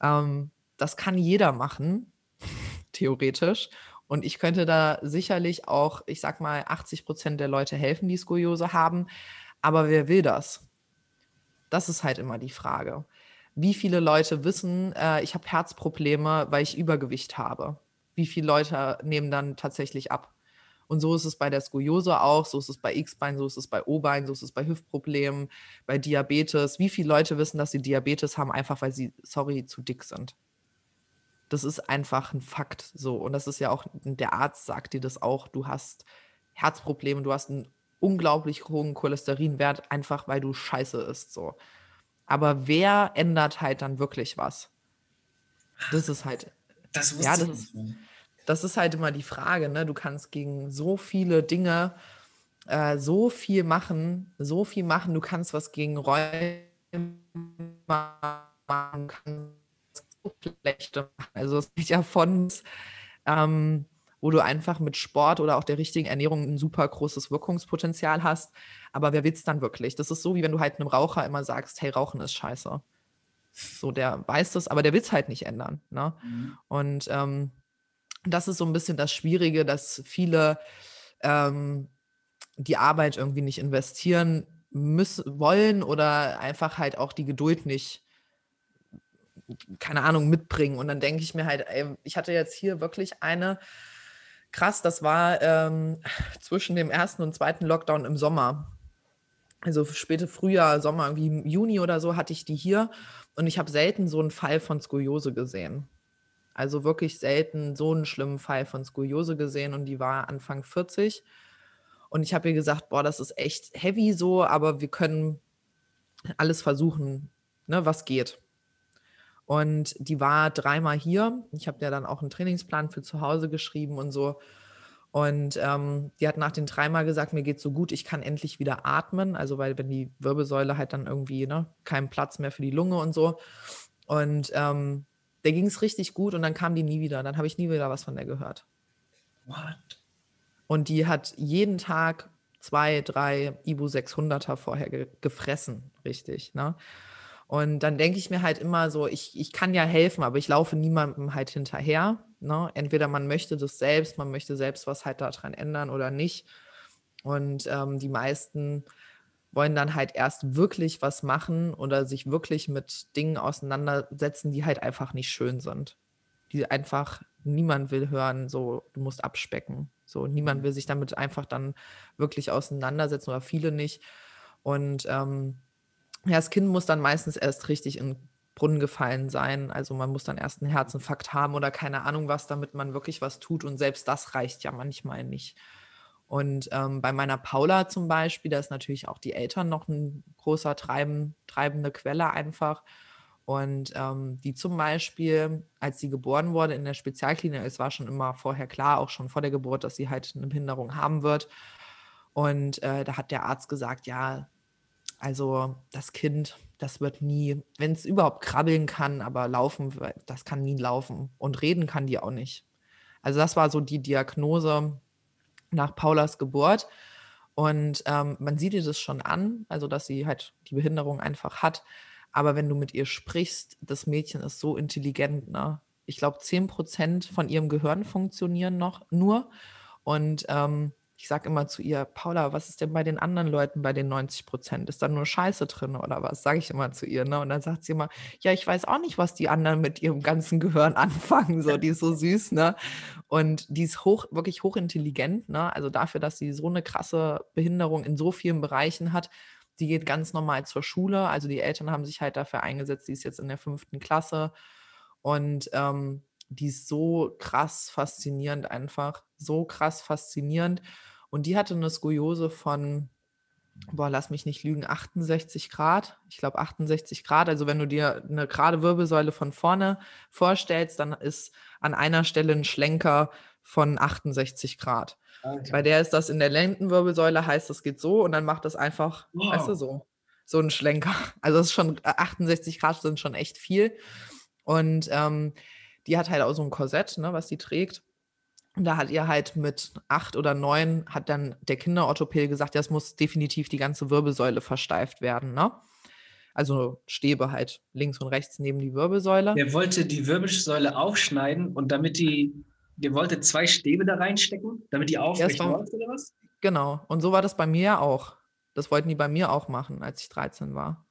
Ähm, das kann jeder machen, theoretisch. Und ich könnte da sicherlich auch, ich sag mal, 80 Prozent der Leute helfen, die Skoliose haben. Aber wer will das? Das ist halt immer die Frage wie viele Leute wissen, äh, ich habe Herzprobleme, weil ich Übergewicht habe. Wie viele Leute nehmen dann tatsächlich ab? Und so ist es bei der Skoliose auch, so ist es bei X-Bein, so ist es bei O-Bein, so ist es bei Hüftproblemen, bei Diabetes. Wie viele Leute wissen, dass sie Diabetes haben, einfach weil sie, sorry, zu dick sind? Das ist einfach ein Fakt so. Und das ist ja auch, der Arzt sagt dir das auch, du hast Herzprobleme, du hast einen unglaublich hohen Cholesterinwert, einfach weil du scheiße isst so. Aber wer ändert halt dann wirklich was? Das ist halt. Das ja, das ist, das ist halt immer die Frage, ne? Du kannst gegen so viele Dinge äh, so viel machen, so viel machen. Du kannst was gegen Räume machen, kannst so schlechte machen. Also es ist ja von ähm, wo du einfach mit Sport oder auch der richtigen Ernährung ein super großes Wirkungspotenzial hast. Aber wer will es dann wirklich? Das ist so, wie wenn du halt einem Raucher immer sagst, hey, Rauchen ist scheiße. So, der weiß das, aber der will es halt nicht ändern. Ne? Mhm. Und ähm, das ist so ein bisschen das Schwierige, dass viele ähm, die Arbeit irgendwie nicht investieren müssen, wollen oder einfach halt auch die Geduld nicht, keine Ahnung, mitbringen. Und dann denke ich mir halt, ey, ich hatte jetzt hier wirklich eine, krass, das war ähm, zwischen dem ersten und zweiten Lockdown im Sommer. Also späte Frühjahr, Sommer, irgendwie Juni oder so hatte ich die hier und ich habe selten so einen Fall von Skoliose gesehen. Also wirklich selten so einen schlimmen Fall von Skoliose gesehen und die war Anfang 40. Und ich habe ihr gesagt, boah, das ist echt heavy so, aber wir können alles versuchen, ne, was geht. Und die war dreimal hier. Ich habe ja dann auch einen Trainingsplan für zu Hause geschrieben und so. Und ähm, die hat nach den dreimal gesagt, mir geht so gut, ich kann endlich wieder atmen. Also weil wenn die Wirbelsäule halt dann irgendwie, ne, keinen Platz mehr für die Lunge und so. Und ähm, der ging es richtig gut und dann kam die nie wieder. Dann habe ich nie wieder was von der gehört. What? Und die hat jeden Tag zwei, drei Ibu 600er vorher ge gefressen, richtig. Ne? Und dann denke ich mir halt immer so, ich, ich kann ja helfen, aber ich laufe niemandem halt hinterher. Ne? Entweder man möchte das selbst, man möchte selbst was halt daran ändern oder nicht. Und ähm, die meisten wollen dann halt erst wirklich was machen oder sich wirklich mit Dingen auseinandersetzen, die halt einfach nicht schön sind. Die einfach niemand will hören, so du musst abspecken. So niemand mhm. will sich damit einfach dann wirklich auseinandersetzen oder viele nicht. Und ähm, ja, das Kind muss dann meistens erst richtig in Brunnen gefallen sein. Also man muss dann erst einen Herzinfarkt haben oder keine Ahnung was, damit man wirklich was tut. Und selbst das reicht ja manchmal nicht. Und ähm, bei meiner Paula zum Beispiel, da ist natürlich auch die Eltern noch ein großer treiben, treibende Quelle einfach. Und ähm, die zum Beispiel, als sie geboren wurde in der Spezialklinik, es war schon immer vorher klar, auch schon vor der Geburt, dass sie halt eine Behinderung haben wird. Und äh, da hat der Arzt gesagt, ja, also das Kind, das wird nie, wenn es überhaupt krabbeln kann, aber laufen, das kann nie laufen. Und reden kann die auch nicht. Also das war so die Diagnose, nach Paulas Geburt. Und ähm, man sieht ihr das schon an, also dass sie halt die Behinderung einfach hat. Aber wenn du mit ihr sprichst, das Mädchen ist so intelligent, ne? Ich glaube, 10 Prozent von ihrem Gehirn funktionieren noch nur. Und ähm, ich sage immer zu ihr, Paula, was ist denn bei den anderen Leuten bei den 90 Prozent? Ist da nur Scheiße drin oder was? Sage ich immer zu ihr. Ne? Und dann sagt sie immer, ja, ich weiß auch nicht, was die anderen mit ihrem ganzen Gehirn anfangen. So, die ist so süß, ne? Und die ist hoch, wirklich hochintelligent, ne? Also dafür, dass sie so eine krasse Behinderung in so vielen Bereichen hat. Die geht ganz normal zur Schule. Also die Eltern haben sich halt dafür eingesetzt, die ist jetzt in der fünften Klasse. Und ähm, die ist so krass faszinierend einfach. So krass faszinierend. Und die hatte eine Skoliose von, boah, lass mich nicht lügen, 68 Grad. Ich glaube 68 Grad. Also wenn du dir eine gerade Wirbelsäule von vorne vorstellst, dann ist an einer Stelle ein Schlenker von 68 Grad. Okay. Bei der ist das in der Lendenwirbelsäule, heißt das geht so und dann macht das einfach, wow. weißt du, so, so ein Schlenker. Also das ist schon 68 Grad sind schon echt viel. Und ähm, die hat halt auch so ein Korsett, ne, was sie trägt. Und da hat ihr halt mit acht oder neun, hat dann der Kinderorthopäde gesagt, ja, es muss definitiv die ganze Wirbelsäule versteift werden, ne? Also Stäbe halt links und rechts neben die Wirbelsäule. Der wollte die Wirbelsäule aufschneiden und damit die, der wollte zwei Stäbe da reinstecken, damit die aufrecht ja, läuft oder was? Genau. Und so war das bei mir ja auch. Das wollten die bei mir auch machen, als ich 13 war.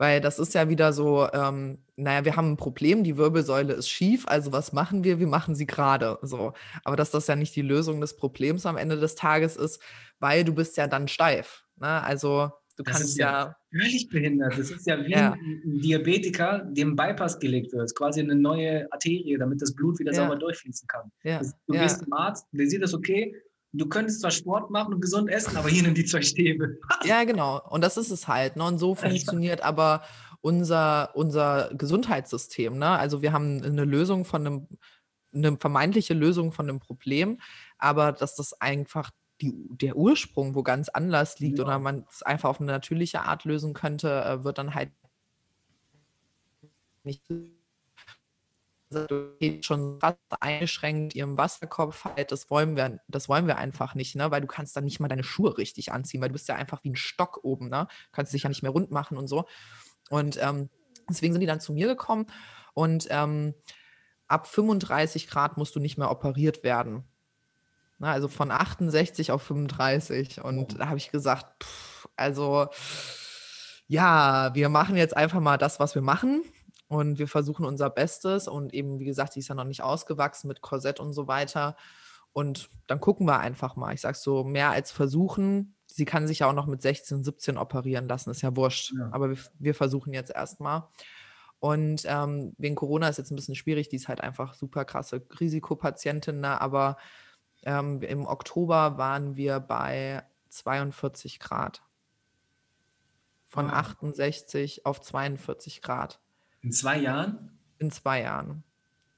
Weil das ist ja wieder so, ähm, naja, wir haben ein Problem, die Wirbelsäule ist schief, also was machen wir? Wir machen sie gerade. So. Aber dass das ja nicht die Lösung des Problems am Ende des Tages ist, weil du bist ja dann steif. Ne? Also du das kannst ja, ja. Völlig behindert. Das ist ja wie ja. ein Diabetiker, dem Bypass gelegt wird. Quasi eine neue Arterie, damit das Blut wieder ja. sauber durchfließen kann. Ja. Du gehst zum Arzt, der sieht das okay, du könntest zwar Sport machen und gesund essen, aber hier nimm die zwei Stäbe. ja, genau. Und das ist es halt. Ne? Und so funktioniert aber unser, unser Gesundheitssystem. Ne? Also wir haben eine Lösung von einem, eine vermeintliche Lösung von einem Problem, aber dass das einfach die, der Ursprung wo ganz anders liegt ja. oder man es einfach auf eine natürliche Art lösen könnte, äh, wird dann halt nicht schon eingeschränkt ihrem Wasserkopf halt, das wollen wir, das wollen wir einfach nicht, ne? Weil du kannst dann nicht mal deine Schuhe richtig anziehen, weil du bist ja einfach wie ein Stock oben, ne? Du kannst dich ja nicht mehr rund machen und so. Und ähm, Deswegen sind die dann zu mir gekommen und ähm, ab 35 Grad musst du nicht mehr operiert werden. Na, also von 68 auf 35. Und da habe ich gesagt, pff, also ja, wir machen jetzt einfach mal das, was wir machen. Und wir versuchen unser Bestes. Und eben, wie gesagt, sie ist ja noch nicht ausgewachsen mit Korsett und so weiter. Und dann gucken wir einfach mal. Ich sage so, mehr als versuchen. Sie kann sich ja auch noch mit 16, 17 operieren lassen, ist ja wurscht. Ja. Aber wir, wir versuchen jetzt erstmal. Und ähm, wegen Corona ist jetzt ein bisschen schwierig, die ist halt einfach super krasse Risikopatientin, ne? aber ähm, im Oktober waren wir bei 42 Grad. Von wow. 68 auf 42 Grad. In zwei Jahren? In zwei Jahren.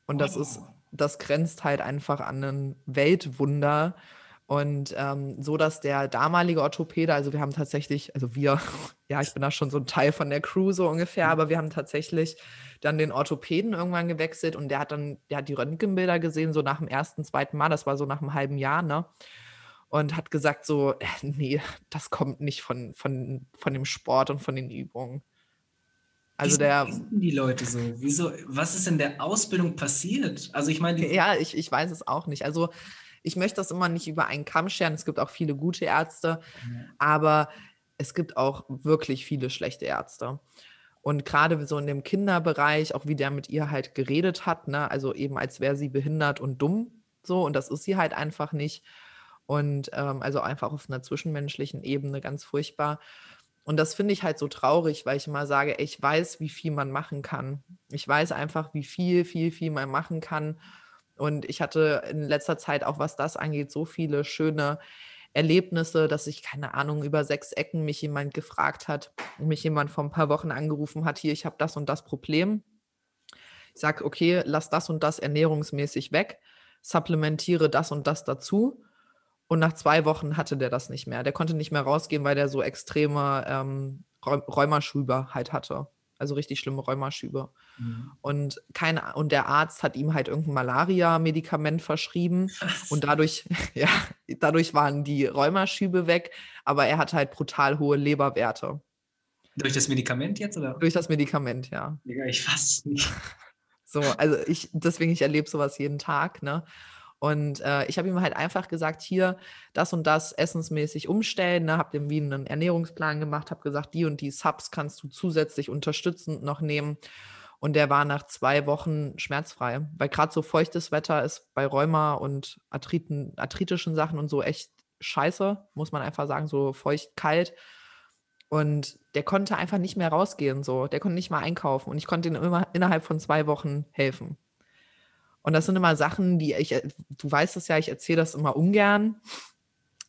Und wow. das ist, das grenzt halt einfach an ein Weltwunder. Und ähm, so, dass der damalige Orthopäde, also wir haben tatsächlich, also wir, ja, ich bin da schon so ein Teil von der Crew so ungefähr, mhm. aber wir haben tatsächlich dann den Orthopäden irgendwann gewechselt und der hat dann, der hat die Röntgenbilder gesehen, so nach dem ersten, zweiten Mal, das war so nach einem halben Jahr, ne? Und hat gesagt so, nee, das kommt nicht von, von, von dem Sport und von den Übungen. Also der. die Leute so? Wieso? Was ist in der Ausbildung passiert? Also ich meine. Ja, ich, ich weiß es auch nicht. Also ich möchte das immer nicht über einen Kamm scheren. Es gibt auch viele gute Ärzte, ja. aber es gibt auch wirklich viele schlechte Ärzte. Und gerade so in dem Kinderbereich, auch wie der mit ihr halt geredet hat, ne? also eben als wäre sie behindert und dumm, so, und das ist sie halt einfach nicht. Und ähm, also einfach auf einer zwischenmenschlichen Ebene ganz furchtbar. Und das finde ich halt so traurig, weil ich immer sage, ich weiß, wie viel man machen kann. Ich weiß einfach, wie viel, viel, viel man machen kann. Und ich hatte in letzter Zeit auch, was das angeht, so viele schöne Erlebnisse, dass ich, keine Ahnung, über sechs Ecken mich jemand gefragt hat, mich jemand vor ein paar Wochen angerufen hat, hier, ich habe das und das Problem. Ich sage, okay, lass das und das ernährungsmäßig weg, supplementiere das und das dazu. Und nach zwei Wochen hatte der das nicht mehr. Der konnte nicht mehr rausgehen, weil der so extreme ähm, Rheumaschübe halt hatte also richtig schlimme Rheumaschübe. Mhm. Und, kein, und der Arzt hat ihm halt irgendein Malaria-Medikament verschrieben Was? und dadurch, ja, dadurch waren die Rheumaschübe weg, aber er hatte halt brutal hohe Leberwerte. Durch das Medikament jetzt, oder? Durch das Medikament, ja. Digga, ich fass nicht. So, also ich, deswegen, ich erlebe sowas jeden Tag, ne? Und äh, ich habe ihm halt einfach gesagt, hier das und das essensmäßig umstellen. Ne? Habe dem wie einen Ernährungsplan gemacht, habe gesagt, die und die Subs kannst du zusätzlich unterstützend noch nehmen. Und der war nach zwei Wochen schmerzfrei, weil gerade so feuchtes Wetter ist bei Rheuma und Arthriten, arthritischen Sachen und so echt scheiße, muss man einfach sagen, so feucht, kalt. Und der konnte einfach nicht mehr rausgehen, so. Der konnte nicht mal einkaufen. Und ich konnte ihm immer innerhalb von zwei Wochen helfen. Und das sind immer Sachen, die ich, äh, du weißt es ja, ich erzähle das immer ungern,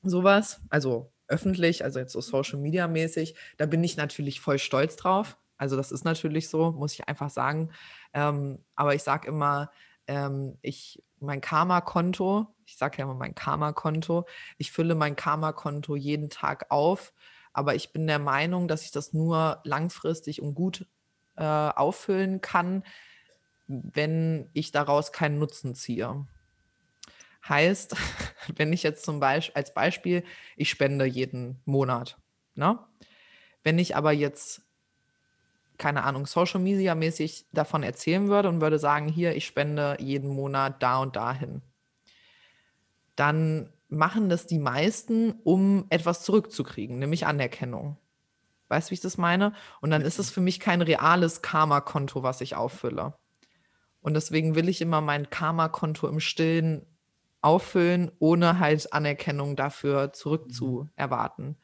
sowas, also öffentlich, also jetzt so Social Media mäßig. Da bin ich natürlich voll stolz drauf. Also das ist natürlich so, muss ich einfach sagen. Ähm, aber ich sage immer, ähm, ich, mein Karma-Konto, ich sage ja immer mein Karma-Konto, ich fülle mein Karma-Konto jeden Tag auf, aber ich bin der Meinung, dass ich das nur langfristig und gut äh, auffüllen kann, wenn ich daraus keinen Nutzen ziehe. Heißt, wenn ich jetzt zum Beispiel als Beispiel, ich spende jeden Monat. Ne? Wenn ich aber jetzt, keine Ahnung, Social Media mäßig davon erzählen würde und würde sagen, hier, ich spende jeden Monat da und dahin, dann machen das die meisten, um etwas zurückzukriegen, nämlich Anerkennung. Weißt du, wie ich das meine? Und dann ist es für mich kein reales Karma-Konto, was ich auffülle. Und deswegen will ich immer mein Karma-Konto im Stillen auffüllen, ohne halt Anerkennung dafür zurückzuerwarten.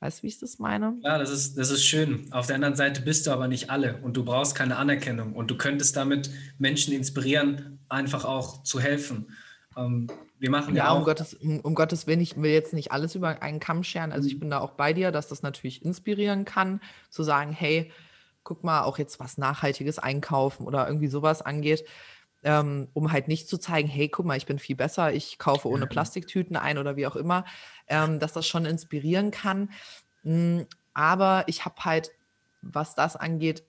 Weißt du, wie ich das meine? Ja, das ist, das ist schön. Auf der anderen Seite bist du aber nicht alle und du brauchst keine Anerkennung und du könntest damit Menschen inspirieren, einfach auch zu helfen. Ähm, wir machen ja, ja auch. Um Gottes, um Gottes Willen, ich will jetzt nicht alles über einen Kamm scheren. Also ich bin da auch bei dir, dass das natürlich inspirieren kann, zu sagen, hey, guck mal, auch jetzt was nachhaltiges einkaufen oder irgendwie sowas angeht, ähm, um halt nicht zu zeigen, hey, guck mal, ich bin viel besser, ich kaufe ohne Plastiktüten ein oder wie auch immer, ähm, dass das schon inspirieren kann. Mhm, aber ich habe halt, was das angeht,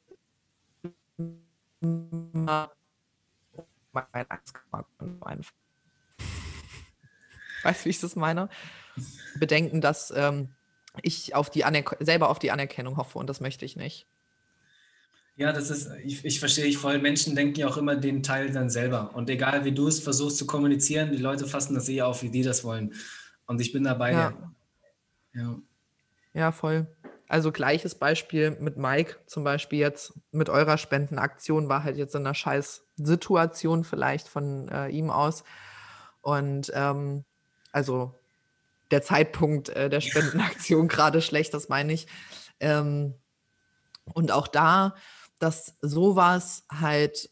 mein Weißt du, wie ich das meine? Bedenken, dass ähm, ich auf die selber auf die Anerkennung hoffe und das möchte ich nicht. Ja, das ist, ich, ich verstehe ich voll. Menschen denken ja auch immer den Teil dann selber. Und egal wie du es versuchst zu kommunizieren, die Leute fassen das eh auf, wie die das wollen. Und ich bin dabei. Ja. Ja. Ja, voll. Also gleiches Beispiel mit Mike zum Beispiel jetzt mit eurer Spendenaktion war halt jetzt in einer scheiß Situation vielleicht von äh, ihm aus. Und ähm, also der Zeitpunkt äh, der Spendenaktion gerade schlecht, das meine ich. Ähm, und auch da, dass sowas halt,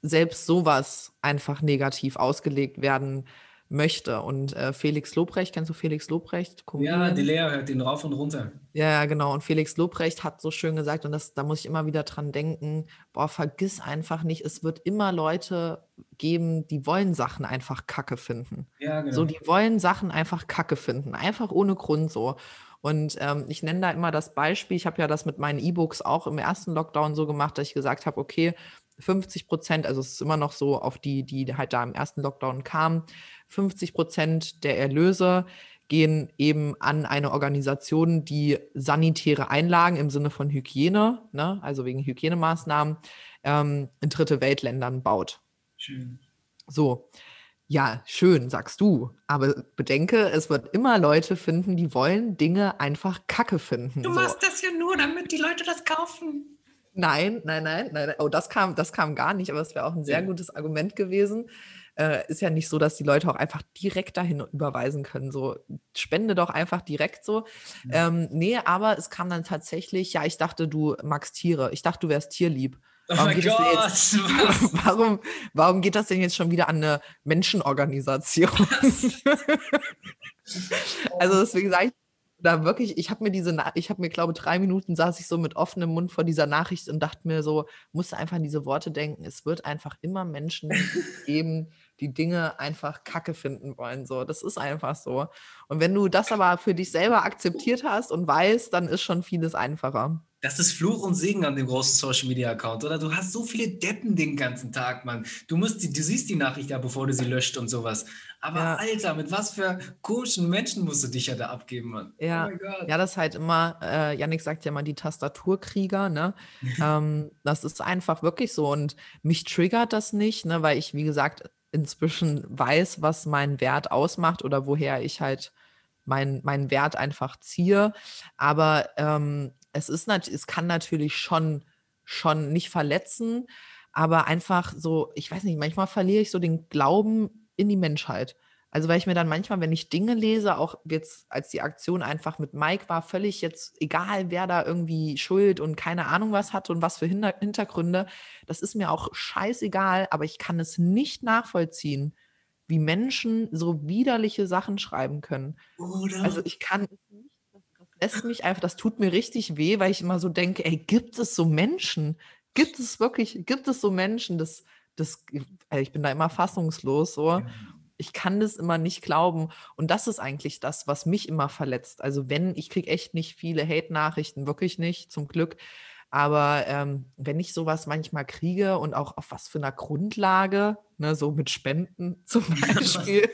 selbst sowas einfach negativ ausgelegt werden möchte. Und äh, Felix Lobrecht, kennst du Felix Lobrecht? Ja, die Lea hört ihn rauf und runter. Ja, ja, genau. Und Felix Lobrecht hat so schön gesagt, und das, da muss ich immer wieder dran denken, boah, vergiss einfach nicht, es wird immer Leute geben, die wollen Sachen einfach kacke finden. Ja, genau. So, die wollen Sachen einfach kacke finden, einfach ohne Grund so. Und ähm, ich nenne da immer das Beispiel, ich habe ja das mit meinen E-Books auch im ersten Lockdown so gemacht, dass ich gesagt habe, okay, 50 Prozent, also es ist immer noch so auf die, die halt da im ersten Lockdown kamen, 50 Prozent der Erlöse gehen eben an eine Organisation, die sanitäre Einlagen im Sinne von Hygiene, ne, also wegen Hygienemaßnahmen, ähm, in dritte Weltländern baut. Schön. So, ja, schön, sagst du. Aber bedenke, es wird immer Leute finden, die wollen Dinge einfach Kacke finden. Du so. machst das ja nur, damit die Leute das kaufen. Nein, nein, nein, nein. Oh, das kam, das kam gar nicht, aber es wäre auch ein sehr Ja. gutes Argument gewesen. Äh, ist ja nicht so, dass die Leute auch einfach direkt dahin überweisen können. So, spende doch einfach direkt so. Ähm, nee, aber es kam dann tatsächlich, ja, ich dachte, du magst Tiere. Ich dachte, du wärst tierlieb. Oh Warum mein geht es denn Gott, jetzt- was? Warum, warum geht das denn jetzt schon wieder an eine Menschenorganisation? also deswegen sage ich da wirklich, ich habe mir diese, ich habe mir, glaube drei Minuten saß ich so mit offenem Mund vor dieser Nachricht und dachte mir so, musste einfach an diese Worte denken. Es wird einfach immer Menschen geben, die Dinge einfach Kacke finden wollen. So, das ist einfach so. Und wenn du das aber für dich selber akzeptiert hast und weißt, dann ist schon vieles einfacher. Das ist Fluch und Segen an dem großen Social Media Account, oder? Du hast so viele Deppen den ganzen Tag, Mann. Du musst die, du siehst die Nachricht ja, bevor du sie löscht und sowas. Aber Ja. Alter, mit was für komischen Menschen musst du dich ja da abgeben, Mann? Ja. Oh mein Gott. Ja, das ist halt immer, äh, Yannick sagt ja mal die Tastaturkrieger, ne? ähm, das ist einfach wirklich so. Und mich triggert das nicht, ne, weil ich, wie gesagt, inzwischen weiß, was meinen Wert ausmacht oder woher ich halt mein, meinen Wert einfach ziehe. Aber ähm, es ist nat es kann natürlich schon, schon nicht verletzen, aber einfach so, ich weiß nicht, manchmal verliere ich so den Glauben in die Menschheit. Also weil ich mir dann manchmal, wenn ich Dinge lese, auch jetzt als die Aktion einfach mit Mike war, völlig jetzt egal, wer da irgendwie Schuld und keine Ahnung was hat und was für Hinter Hintergründe, das ist mir auch scheißegal, aber ich kann es nicht nachvollziehen, wie Menschen so widerliche Sachen schreiben können. Oder? Also ich kann es lässt mich einfach, das tut mir richtig weh, weil ich immer so denke, ey, gibt es so Menschen? Gibt es wirklich, gibt es so Menschen, das, das, also ich bin da immer fassungslos so. Ich kann das immer nicht glauben. Und das ist eigentlich das, was mich immer verletzt. Also wenn, ich kriege echt nicht viele Hate-Nachrichten, wirklich nicht, zum Glück. Aber ähm, wenn ich sowas manchmal kriege und auch auf was für einer Grundlage, ne, so mit Spenden zum Beispiel,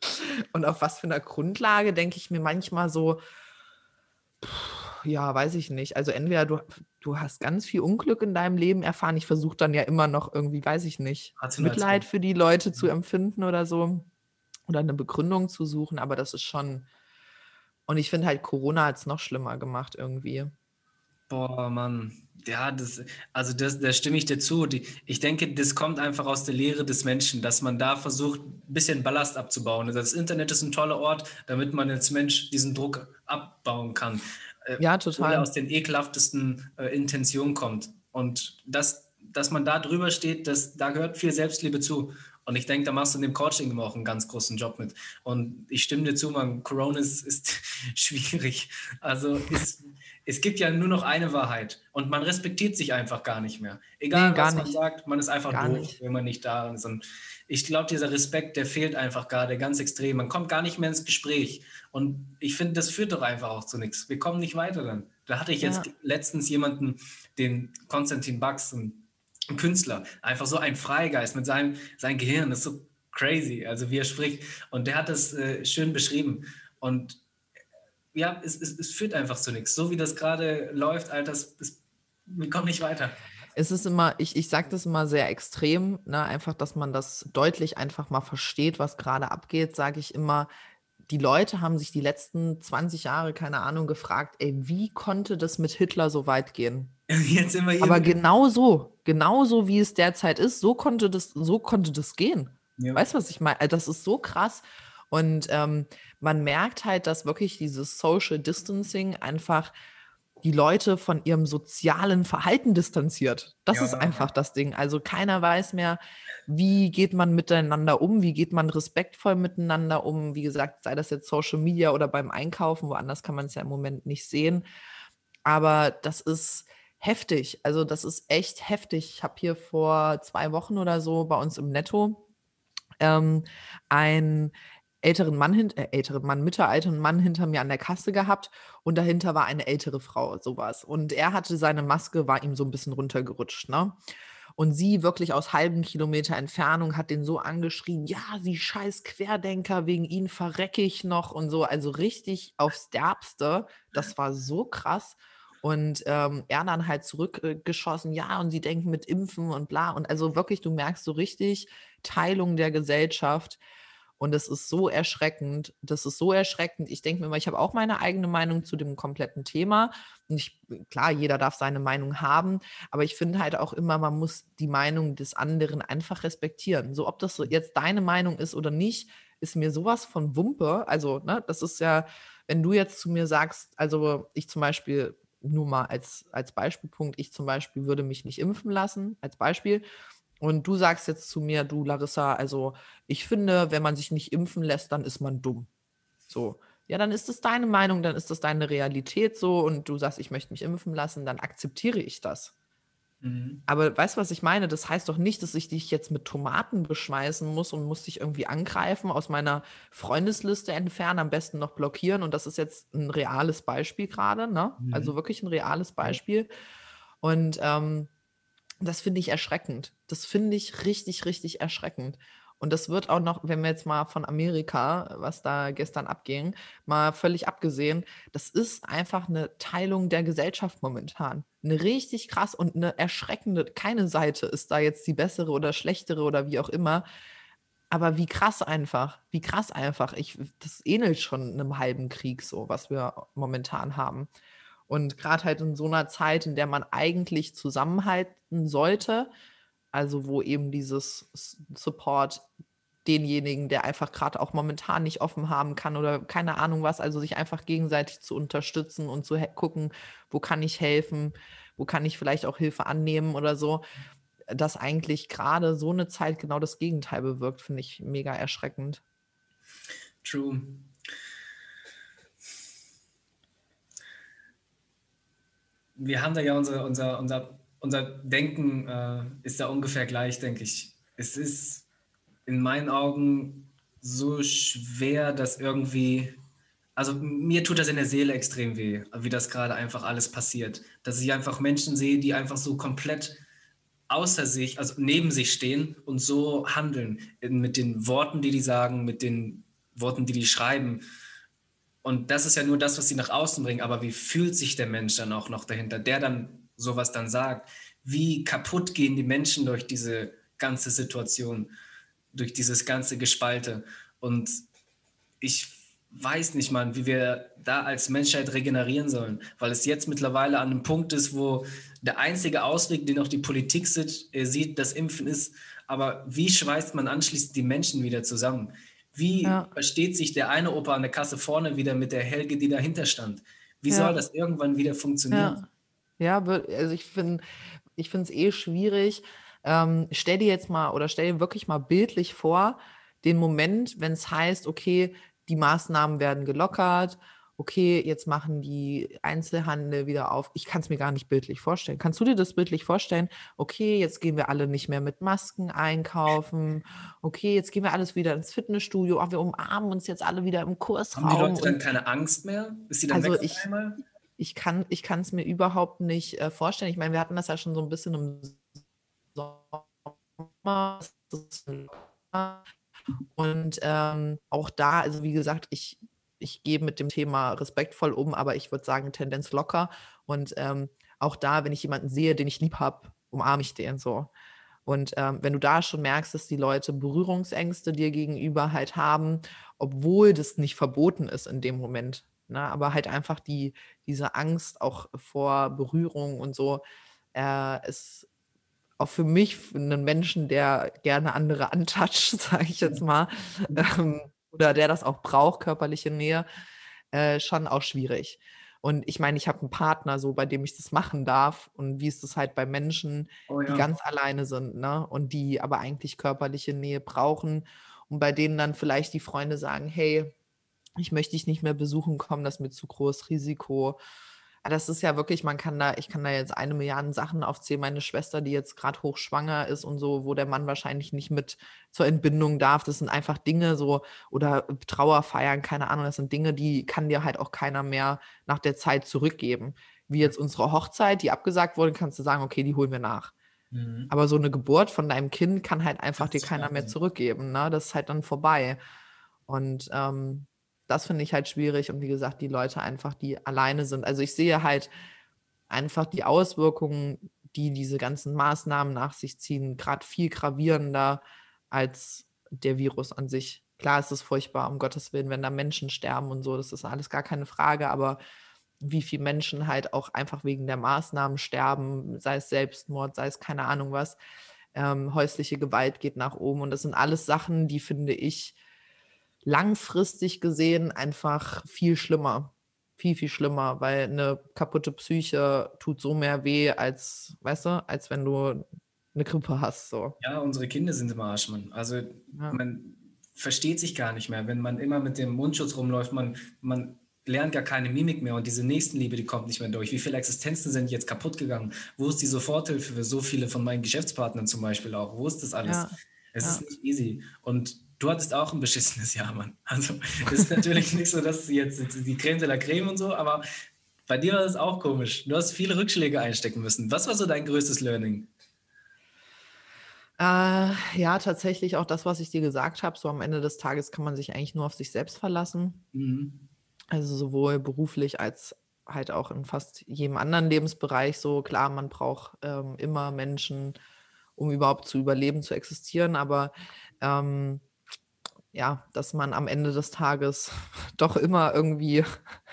und auf was für einer Grundlage denke ich mir manchmal so, pff, ja, weiß ich nicht. Also entweder du, du hast ganz viel Unglück in deinem Leben erfahren. Ich versuche dann ja immer noch irgendwie, weiß ich nicht. Mitleid für die Leute zu empfinden oder so. Oder eine Begründung zu suchen, aber das ist schon. Und ich finde halt, Corona hat es noch schlimmer gemacht irgendwie. Boah, Mann. Ja, das, also das, da stimme ich dir zu. Die, ich denke, das kommt einfach aus der Lehre des Menschen, dass man da versucht, ein bisschen Ballast abzubauen. Das Internet ist ein toller Ort, damit man als Mensch diesen Druck abbauen kann. Äh, Ja, total. aus den ekelhaftesten äh, Intentionen kommt. Und das, dass man da drüber steht, das, da gehört viel Selbstliebe zu. Und ich denke, da machst du in dem Coaching immer auch einen ganz großen Job mit. Und ich stimme dir zu, man, Corona ist, ist schwierig. Also es, es gibt ja nur noch eine Wahrheit. Und man respektiert sich einfach gar nicht mehr. Egal, Nee, was man nicht. sagt, man ist einfach Gar doof, nicht. wenn man nicht da ist. Und ich glaube, dieser Respekt, der fehlt einfach gerade ganz extrem. Man kommt gar nicht mehr ins Gespräch. Und ich finde, das führt doch einfach auch zu nichts. Wir kommen nicht weiter dann. Da hatte ich jetzt Ja. letztens jemanden, den Konstantin Bax, ein, ein Künstler, einfach so ein Freigeist mit seinem sein Gehirn, das ist so crazy, also wie er spricht. Und der hat das äh, schön beschrieben. Und ja, es, es, es führt einfach zu nichts. So wie das gerade läuft, Alter, es, es wir kommen nicht weiter. Es ist immer, ich, ich sage das immer sehr extrem, ne? einfach, dass man das deutlich einfach mal versteht, was gerade abgeht, sage ich immer, die Leute haben sich die letzten 20 Jahre, keine Ahnung, gefragt, ey, wie konnte das mit Hitler so weit gehen? Jetzt sind wir hier Aber genau so, genau so wie es derzeit ist, so konnte das, so konnte das gehen. Ja. Weißt du, was ich meine? Das ist so krass. Und ähm, man merkt halt, dass wirklich dieses Social Distancing einfach die Leute von ihrem sozialen Verhalten distanziert. Das ja. ist einfach das Ding. Also keiner weiß mehr, wie geht man miteinander um, wie geht man respektvoll miteinander um. Wie gesagt, sei das jetzt Social Media oder beim Einkaufen, woanders kann man es ja im Moment nicht sehen. Aber das ist heftig. Also das ist echt heftig. Ich habe hier vor zwei Wochen oder so bei uns im Netto ähm, ein älteren Mann, äh, älteren Mann, mittelalteren Mann hinter mir an der Kasse gehabt und dahinter war eine ältere Frau, sowas. Und er hatte seine Maske, war ihm so ein bisschen runtergerutscht, ne? Und sie wirklich aus halben Kilometer Entfernung hat den so angeschrien, ja, sie scheiß Querdenker, wegen ihnen verrecke ich noch und so. Also richtig aufs Derbste. Das war so krass. Und ähm, er dann halt zurückgeschossen, ja, und sie denken mit Impfen und bla. Und also wirklich, du merkst so richtig Teilung der Gesellschaft. Und das ist so erschreckend. Das ist so erschreckend. Ich denke mir immer, ich habe auch meine eigene Meinung zu dem kompletten Thema. Und ich, klar, jeder darf seine Meinung haben, aber ich finde halt auch immer, man muss die Meinung des anderen einfach respektieren. So, ob das jetzt deine Meinung ist oder nicht, ist mir sowas von Wumpe. Also, ne, das ist ja, wenn du jetzt zu mir sagst, also ich zum Beispiel, nur mal als, als Beispielpunkt, ich zum Beispiel würde mich nicht impfen lassen, als Beispiel. Und du sagst jetzt zu mir, du Larissa, also ich finde, wenn man sich nicht impfen lässt, dann ist man dumm. So. Ja, dann ist es deine Meinung, dann ist das deine Realität so und du sagst, ich möchte mich impfen lassen, dann akzeptiere ich das. Mhm. Aber weißt du, was ich meine? Das heißt doch nicht, dass ich dich jetzt mit Tomaten beschmeißen muss und muss dich irgendwie angreifen, aus meiner Freundesliste entfernen, am besten noch blockieren. Und das ist jetzt ein reales Beispiel gerade, ne? Mhm. Also wirklich ein reales Beispiel. Und ähm, das finde ich erschreckend. Das finde ich richtig, richtig erschreckend. Und das wird auch noch, wenn wir jetzt mal von Amerika, was da gestern abging, mal völlig abgesehen, das ist einfach eine Teilung der Gesellschaft momentan. Eine richtig krass und eine erschreckende, keine Seite ist da jetzt die bessere oder schlechtere oder wie auch immer. Aber wie krass einfach, wie krass einfach. Ich, das ähnelt schon einem halben Krieg so, was wir momentan haben. Und gerade halt in so einer Zeit, in der man eigentlich zusammenhalten sollte, also wo eben dieses Support denjenigen, der einfach gerade auch momentan nicht offen haben kann oder keine Ahnung was, also sich einfach gegenseitig zu unterstützen und zu gucken, wo kann ich helfen, wo kann ich vielleicht auch Hilfe annehmen oder so, dass eigentlich gerade so eine Zeit genau das Gegenteil bewirkt, finde ich mega erschreckend. True. wir haben da ja unser, unser, unser, unser Denken äh, ist da ungefähr gleich, denke ich. Es ist in meinen Augen so schwer, dass irgendwie, also mir tut das in der Seele extrem weh, wie das gerade einfach alles passiert. Dass ich einfach Menschen sehe, die einfach so komplett außer sich, also neben sich stehen und so handeln, mit den Worten, die die sagen, mit den Worten, die die schreiben. Und das ist ja nur das, was sie nach außen bringen. Aber wie fühlt sich der Mensch dann auch noch dahinter, der dann sowas dann sagt? Wie kaputt gehen die Menschen durch diese ganze Situation, durch dieses ganze Gespalte? Und ich weiß nicht, mal, wie wir da als Menschheit regenerieren sollen, weil es jetzt mittlerweile an einem Punkt ist, wo der einzige Ausweg, den auch die Politik sieht, sieht das Impfen ist. Aber wie schweißt man anschließend die Menschen wieder zusammen? Wie ja. versteht sich der eine Opa an der Kasse vorne wieder mit der Helge, die dahinter stand? Wie ja. soll das irgendwann wieder funktionieren? Ja, ja also ich finde ich es eh schwierig. Ähm, stell dir jetzt mal oder stell dir wirklich mal bildlich vor, den Moment, wenn es heißt, okay, die Maßnahmen werden gelockert, okay, jetzt machen die Einzelhandel wieder auf. Ich kann es mir gar nicht bildlich vorstellen. Kannst du dir das bildlich vorstellen? Okay, jetzt gehen wir alle nicht mehr mit Masken einkaufen. Okay, jetzt gehen wir alles wieder ins Fitnessstudio. Ach, wir umarmen uns jetzt alle wieder im Kursraum. Haben die Leute dann keine Angst mehr? Ist die dann also weg ich, einmal? Ich kann es mir überhaupt nicht äh, vorstellen. Ich meine, wir hatten das ja schon so ein bisschen im Sommer. Und ähm, auch da, also wie gesagt, ich ich gehe mit dem Thema respektvoll um, aber ich würde sagen, Tendenz locker. Und ähm, auch da, wenn ich jemanden sehe, den ich lieb habe, umarme ich den so. Und ähm, wenn du da schon merkst, dass die Leute Berührungsängste dir gegenüber halt haben, obwohl das nicht verboten ist in dem Moment, ne? aber halt einfach die, diese Angst auch vor Berührung und so, äh, ist auch für mich, für einen Menschen, der gerne andere antatscht, sage ich jetzt mal, ähm, oder der das auch braucht, körperliche Nähe, äh, schon auch schwierig. Und ich meine, ich habe einen Partner, so bei dem ich das machen darf. Und wie ist das halt bei Menschen, oh ja. die ganz alleine sind, ne? Und die aber eigentlich körperliche Nähe brauchen. Und bei denen dann vielleicht die Freunde sagen, hey, ich möchte dich nicht mehr besuchen kommen, das ist mir zu groß Risiko das ist ja wirklich, man kann da, ich kann da jetzt eine Milliarde Sachen aufzählen. Meine Schwester, die jetzt gerade hochschwanger ist und so, wo der Mann wahrscheinlich nicht mit zur Entbindung darf. Das sind einfach Dinge so, oder Trauerfeiern, keine Ahnung, das sind Dinge, die kann dir halt auch keiner mehr nach der Zeit zurückgeben. Wie jetzt unsere Hochzeit, die abgesagt wurde, kannst du sagen, okay, die holen wir nach. Mhm. Aber so eine Geburt von deinem Kind kann halt einfach dir keiner mehr zurückgeben. Ne? Das ist halt dann vorbei. Und ähm, das finde ich halt schwierig und wie gesagt, die Leute einfach, die alleine sind. Also ich sehe halt einfach die Auswirkungen, die diese ganzen Maßnahmen nach sich ziehen, gerade viel gravierender als der Virus an sich. Klar ist es furchtbar, um Gottes Willen, wenn da Menschen sterben und so, das ist alles gar keine Frage, aber wie viele Menschen halt auch einfach wegen der Maßnahmen sterben, sei es Selbstmord, sei es keine Ahnung was, ähm, häusliche Gewalt geht nach oben und das sind alles Sachen, die finde ich, langfristig gesehen einfach viel schlimmer. Viel, viel schlimmer, weil eine kaputte Psyche tut so mehr weh, als, weißt du, als wenn du eine Grippe hast. So. Ja, unsere Kinder sind im Arsch, man. Also ja. man versteht sich gar nicht mehr. Wenn man immer mit dem Mundschutz rumläuft, man, man lernt gar keine Mimik mehr und diese Nächstenliebe, die kommt nicht mehr durch. Wie viele Existenzen sind jetzt kaputt gegangen? Wo ist die Soforthilfe für so viele von meinen Geschäftspartnern zum Beispiel auch? Wo ist das alles? Ja. Es ja. ist nicht easy. Und du hattest auch ein beschissenes Jahr, Mann. Also es ist natürlich nicht so, dass jetzt die Creme de la Creme und so, aber bei dir war das auch komisch. Du hast viele Rückschläge einstecken müssen. Was war so dein größtes Learning? Äh, ja, tatsächlich auch das, was ich dir gesagt habe. So am Ende des Tages kann man sich eigentlich nur auf sich selbst verlassen. Mhm. Also sowohl beruflich als halt auch in fast jedem anderen Lebensbereich. So klar, man braucht ähm, immer Menschen, um überhaupt zu überleben, zu existieren. Aber ähm, ja, dass man am Ende des Tages doch immer irgendwie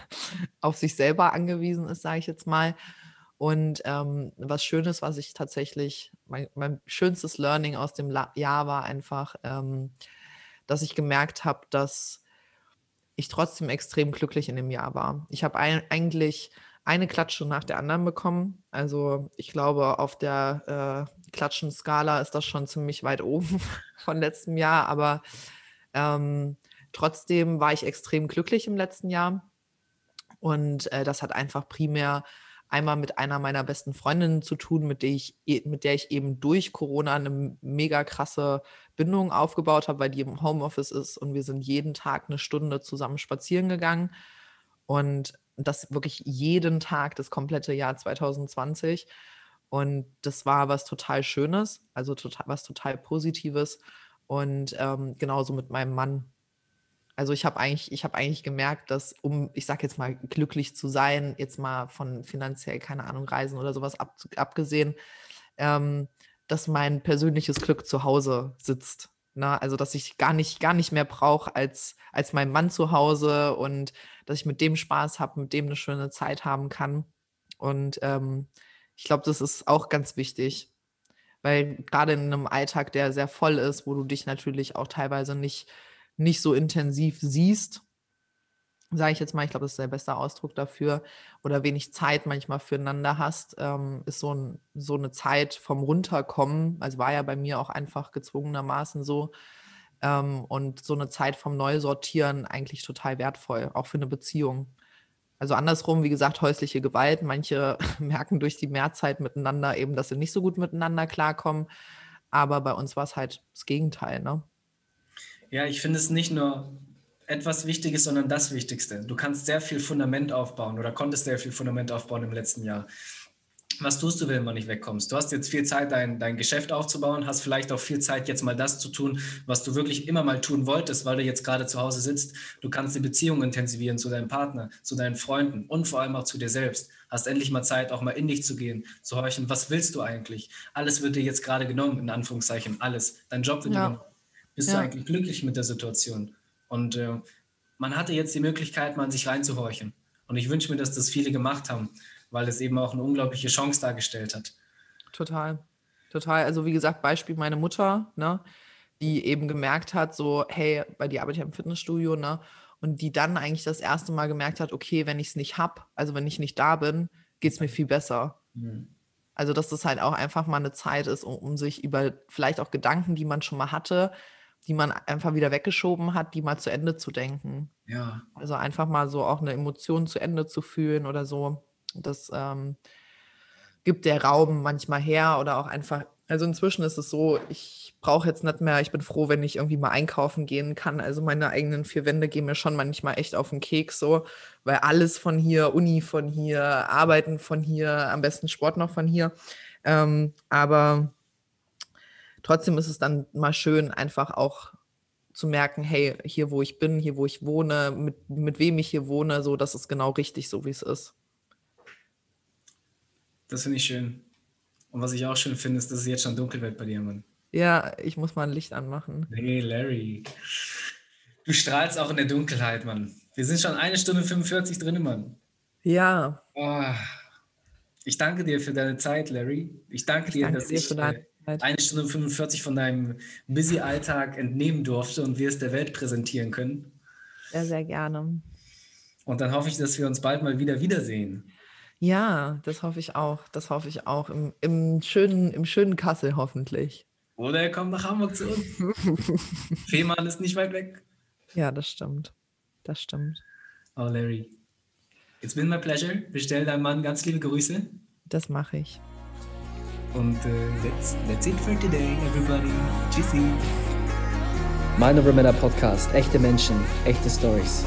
auf sich selber angewiesen ist, sage ich jetzt mal. Und ähm, was Schönes, was ich tatsächlich, mein, mein schönstes Learning aus dem La Jahr war einfach, ähm, dass ich gemerkt habe, dass ich trotzdem extrem glücklich in dem Jahr war. Ich habe ein, eigentlich eine Klatsche nach der anderen bekommen. Also ich glaube, auf der äh, Klatschenskala ist das schon ziemlich weit oben von letztem Jahr, aber ähm, trotzdem war ich extrem glücklich im letzten Jahr. Und äh, das hat einfach primär einmal mit einer meiner besten Freundinnen zu tun, mit der ich, e, mit der ich eben durch Corona eine mega krasse Bindung aufgebaut habe, weil die im Homeoffice ist und wir sind jeden Tag eine Stunde zusammen spazieren gegangen. Und das wirklich jeden Tag, das komplette Jahr 2020. Und das war was total Schönes, also total, was total Positives. Und ähm, genauso mit meinem Mann. Also ich habe eigentlich, ich habe eigentlich gemerkt, dass um, ich sage jetzt mal, glücklich zu sein, jetzt mal von finanziell, keine Ahnung, Reisen oder sowas ab, abgesehen, ähm, dass mein persönliches Glück zu Hause sitzt. Ne? Also dass ich gar nicht, gar nicht mehr brauche als, als mein Mann zu Hause und dass ich mit dem Spaß habe, mit dem eine schöne Zeit haben kann. Und ähm, ich glaube, das ist auch ganz wichtig, weil gerade in einem Alltag, der sehr voll ist, wo du dich natürlich auch teilweise nicht, nicht so intensiv siehst, sage ich jetzt mal, ich glaube, das ist der beste Ausdruck dafür, oder wenig Zeit manchmal füreinander hast, ähm, ist so, ein, so eine Zeit vom Runterkommen, also war ja bei mir auch einfach gezwungenermaßen so, ähm, und so eine Zeit vom Neusortieren eigentlich total wertvoll, auch für eine Beziehung. Also andersrum, wie gesagt, häusliche Gewalt. Manche merken durch die Mehrzeit miteinander eben, dass sie nicht so gut miteinander klarkommen. Aber bei uns war es halt das Gegenteil. Ne? Ja, ich finde es nicht nur etwas Wichtiges, sondern das Wichtigste. Du kannst sehr viel Fundament aufbauen oder konntest sehr viel Fundament aufbauen im letzten Jahr. Was tust du, wenn man nicht wegkommst? Du hast jetzt viel Zeit, dein, dein Geschäft aufzubauen, hast vielleicht auch viel Zeit, jetzt mal das zu tun, was du wirklich immer mal tun wolltest, weil du jetzt gerade zu Hause sitzt. Du kannst die Beziehung intensivieren zu deinem Partner, zu deinen Freunden und vor allem auch zu dir selbst. Hast endlich mal Zeit, auch mal in dich zu gehen, zu horchen, was willst du eigentlich? Alles wird dir jetzt gerade genommen, in Anführungszeichen, alles. Dein Job wird ja. dir genommen. Bist ja. du eigentlich glücklich mit der Situation? Und äh, man hatte jetzt die Möglichkeit, mal in sich reinzuhorchen. Und ich wünsche mir, dass das viele gemacht haben weil es eben auch eine unglaubliche Chance dargestellt hat. Total, total. Also wie gesagt, Beispiel meine Mutter, ne, die eben gemerkt hat, so, hey, bei die arbeitet ja im Fitnessstudio, ne, und die dann eigentlich das erste Mal gemerkt hat, okay, wenn ich es nicht habe, also wenn ich nicht da bin, geht es mir viel besser. Mhm. Also, dass das halt auch einfach mal eine Zeit ist, um, um, sich über vielleicht auch Gedanken, die man schon mal hatte, die man einfach wieder weggeschoben hat, die mal zu Ende zu denken. Ja. Also einfach mal so auch eine Emotion zu Ende zu fühlen oder so. Das ähm, gibt der Raum manchmal her oder auch einfach, also inzwischen ist es so, ich brauche jetzt nicht mehr, ich bin froh, wenn ich irgendwie mal einkaufen gehen kann. Also meine eigenen vier Wände gehen mir schon manchmal echt auf den Keks so, weil alles von hier, Uni von hier, Arbeiten von hier, am besten Sport noch von hier. Ähm, aber trotzdem ist es dann mal schön, einfach auch zu merken, hey, hier wo ich bin, hier wo ich wohne, mit, mit wem ich hier wohne, so, das ist genau richtig, so wie es ist. Das finde ich schön. Und was ich auch schön finde, ist, dass es jetzt schon dunkel wird bei dir, Mann. Ja, ich muss mal ein Licht anmachen. Hey, Larry. Du strahlst auch in der Dunkelheit, Mann. Wir sind schon eine Stunde 45 drin, Mann. Ja. Oh. Ich danke dir für deine Zeit, Larry. Ich danke ich dir, danke dass dir ich äh, eine Stunde 45 von deinem busy Alltag entnehmen durfte und wir es der Welt präsentieren können. Sehr, sehr gerne. Und dann hoffe ich, dass wir uns bald mal wieder wiedersehen. Ja, das hoffe ich auch. Das hoffe ich auch. Im, im, schönen, im schönen Kassel hoffentlich. Oder er kommt nach Hamburg zu uns. Fehmarn ist nicht weit weg. Ja, das stimmt. Das stimmt. Oh, Larry. It's been my pleasure. Bestell deinem Mann ganz liebe Grüße. Das mache ich. Und uh, that's, that's it for today, everybody. Tschüssi. Mind Over Matter Podcast. Echte Menschen, echte Stories.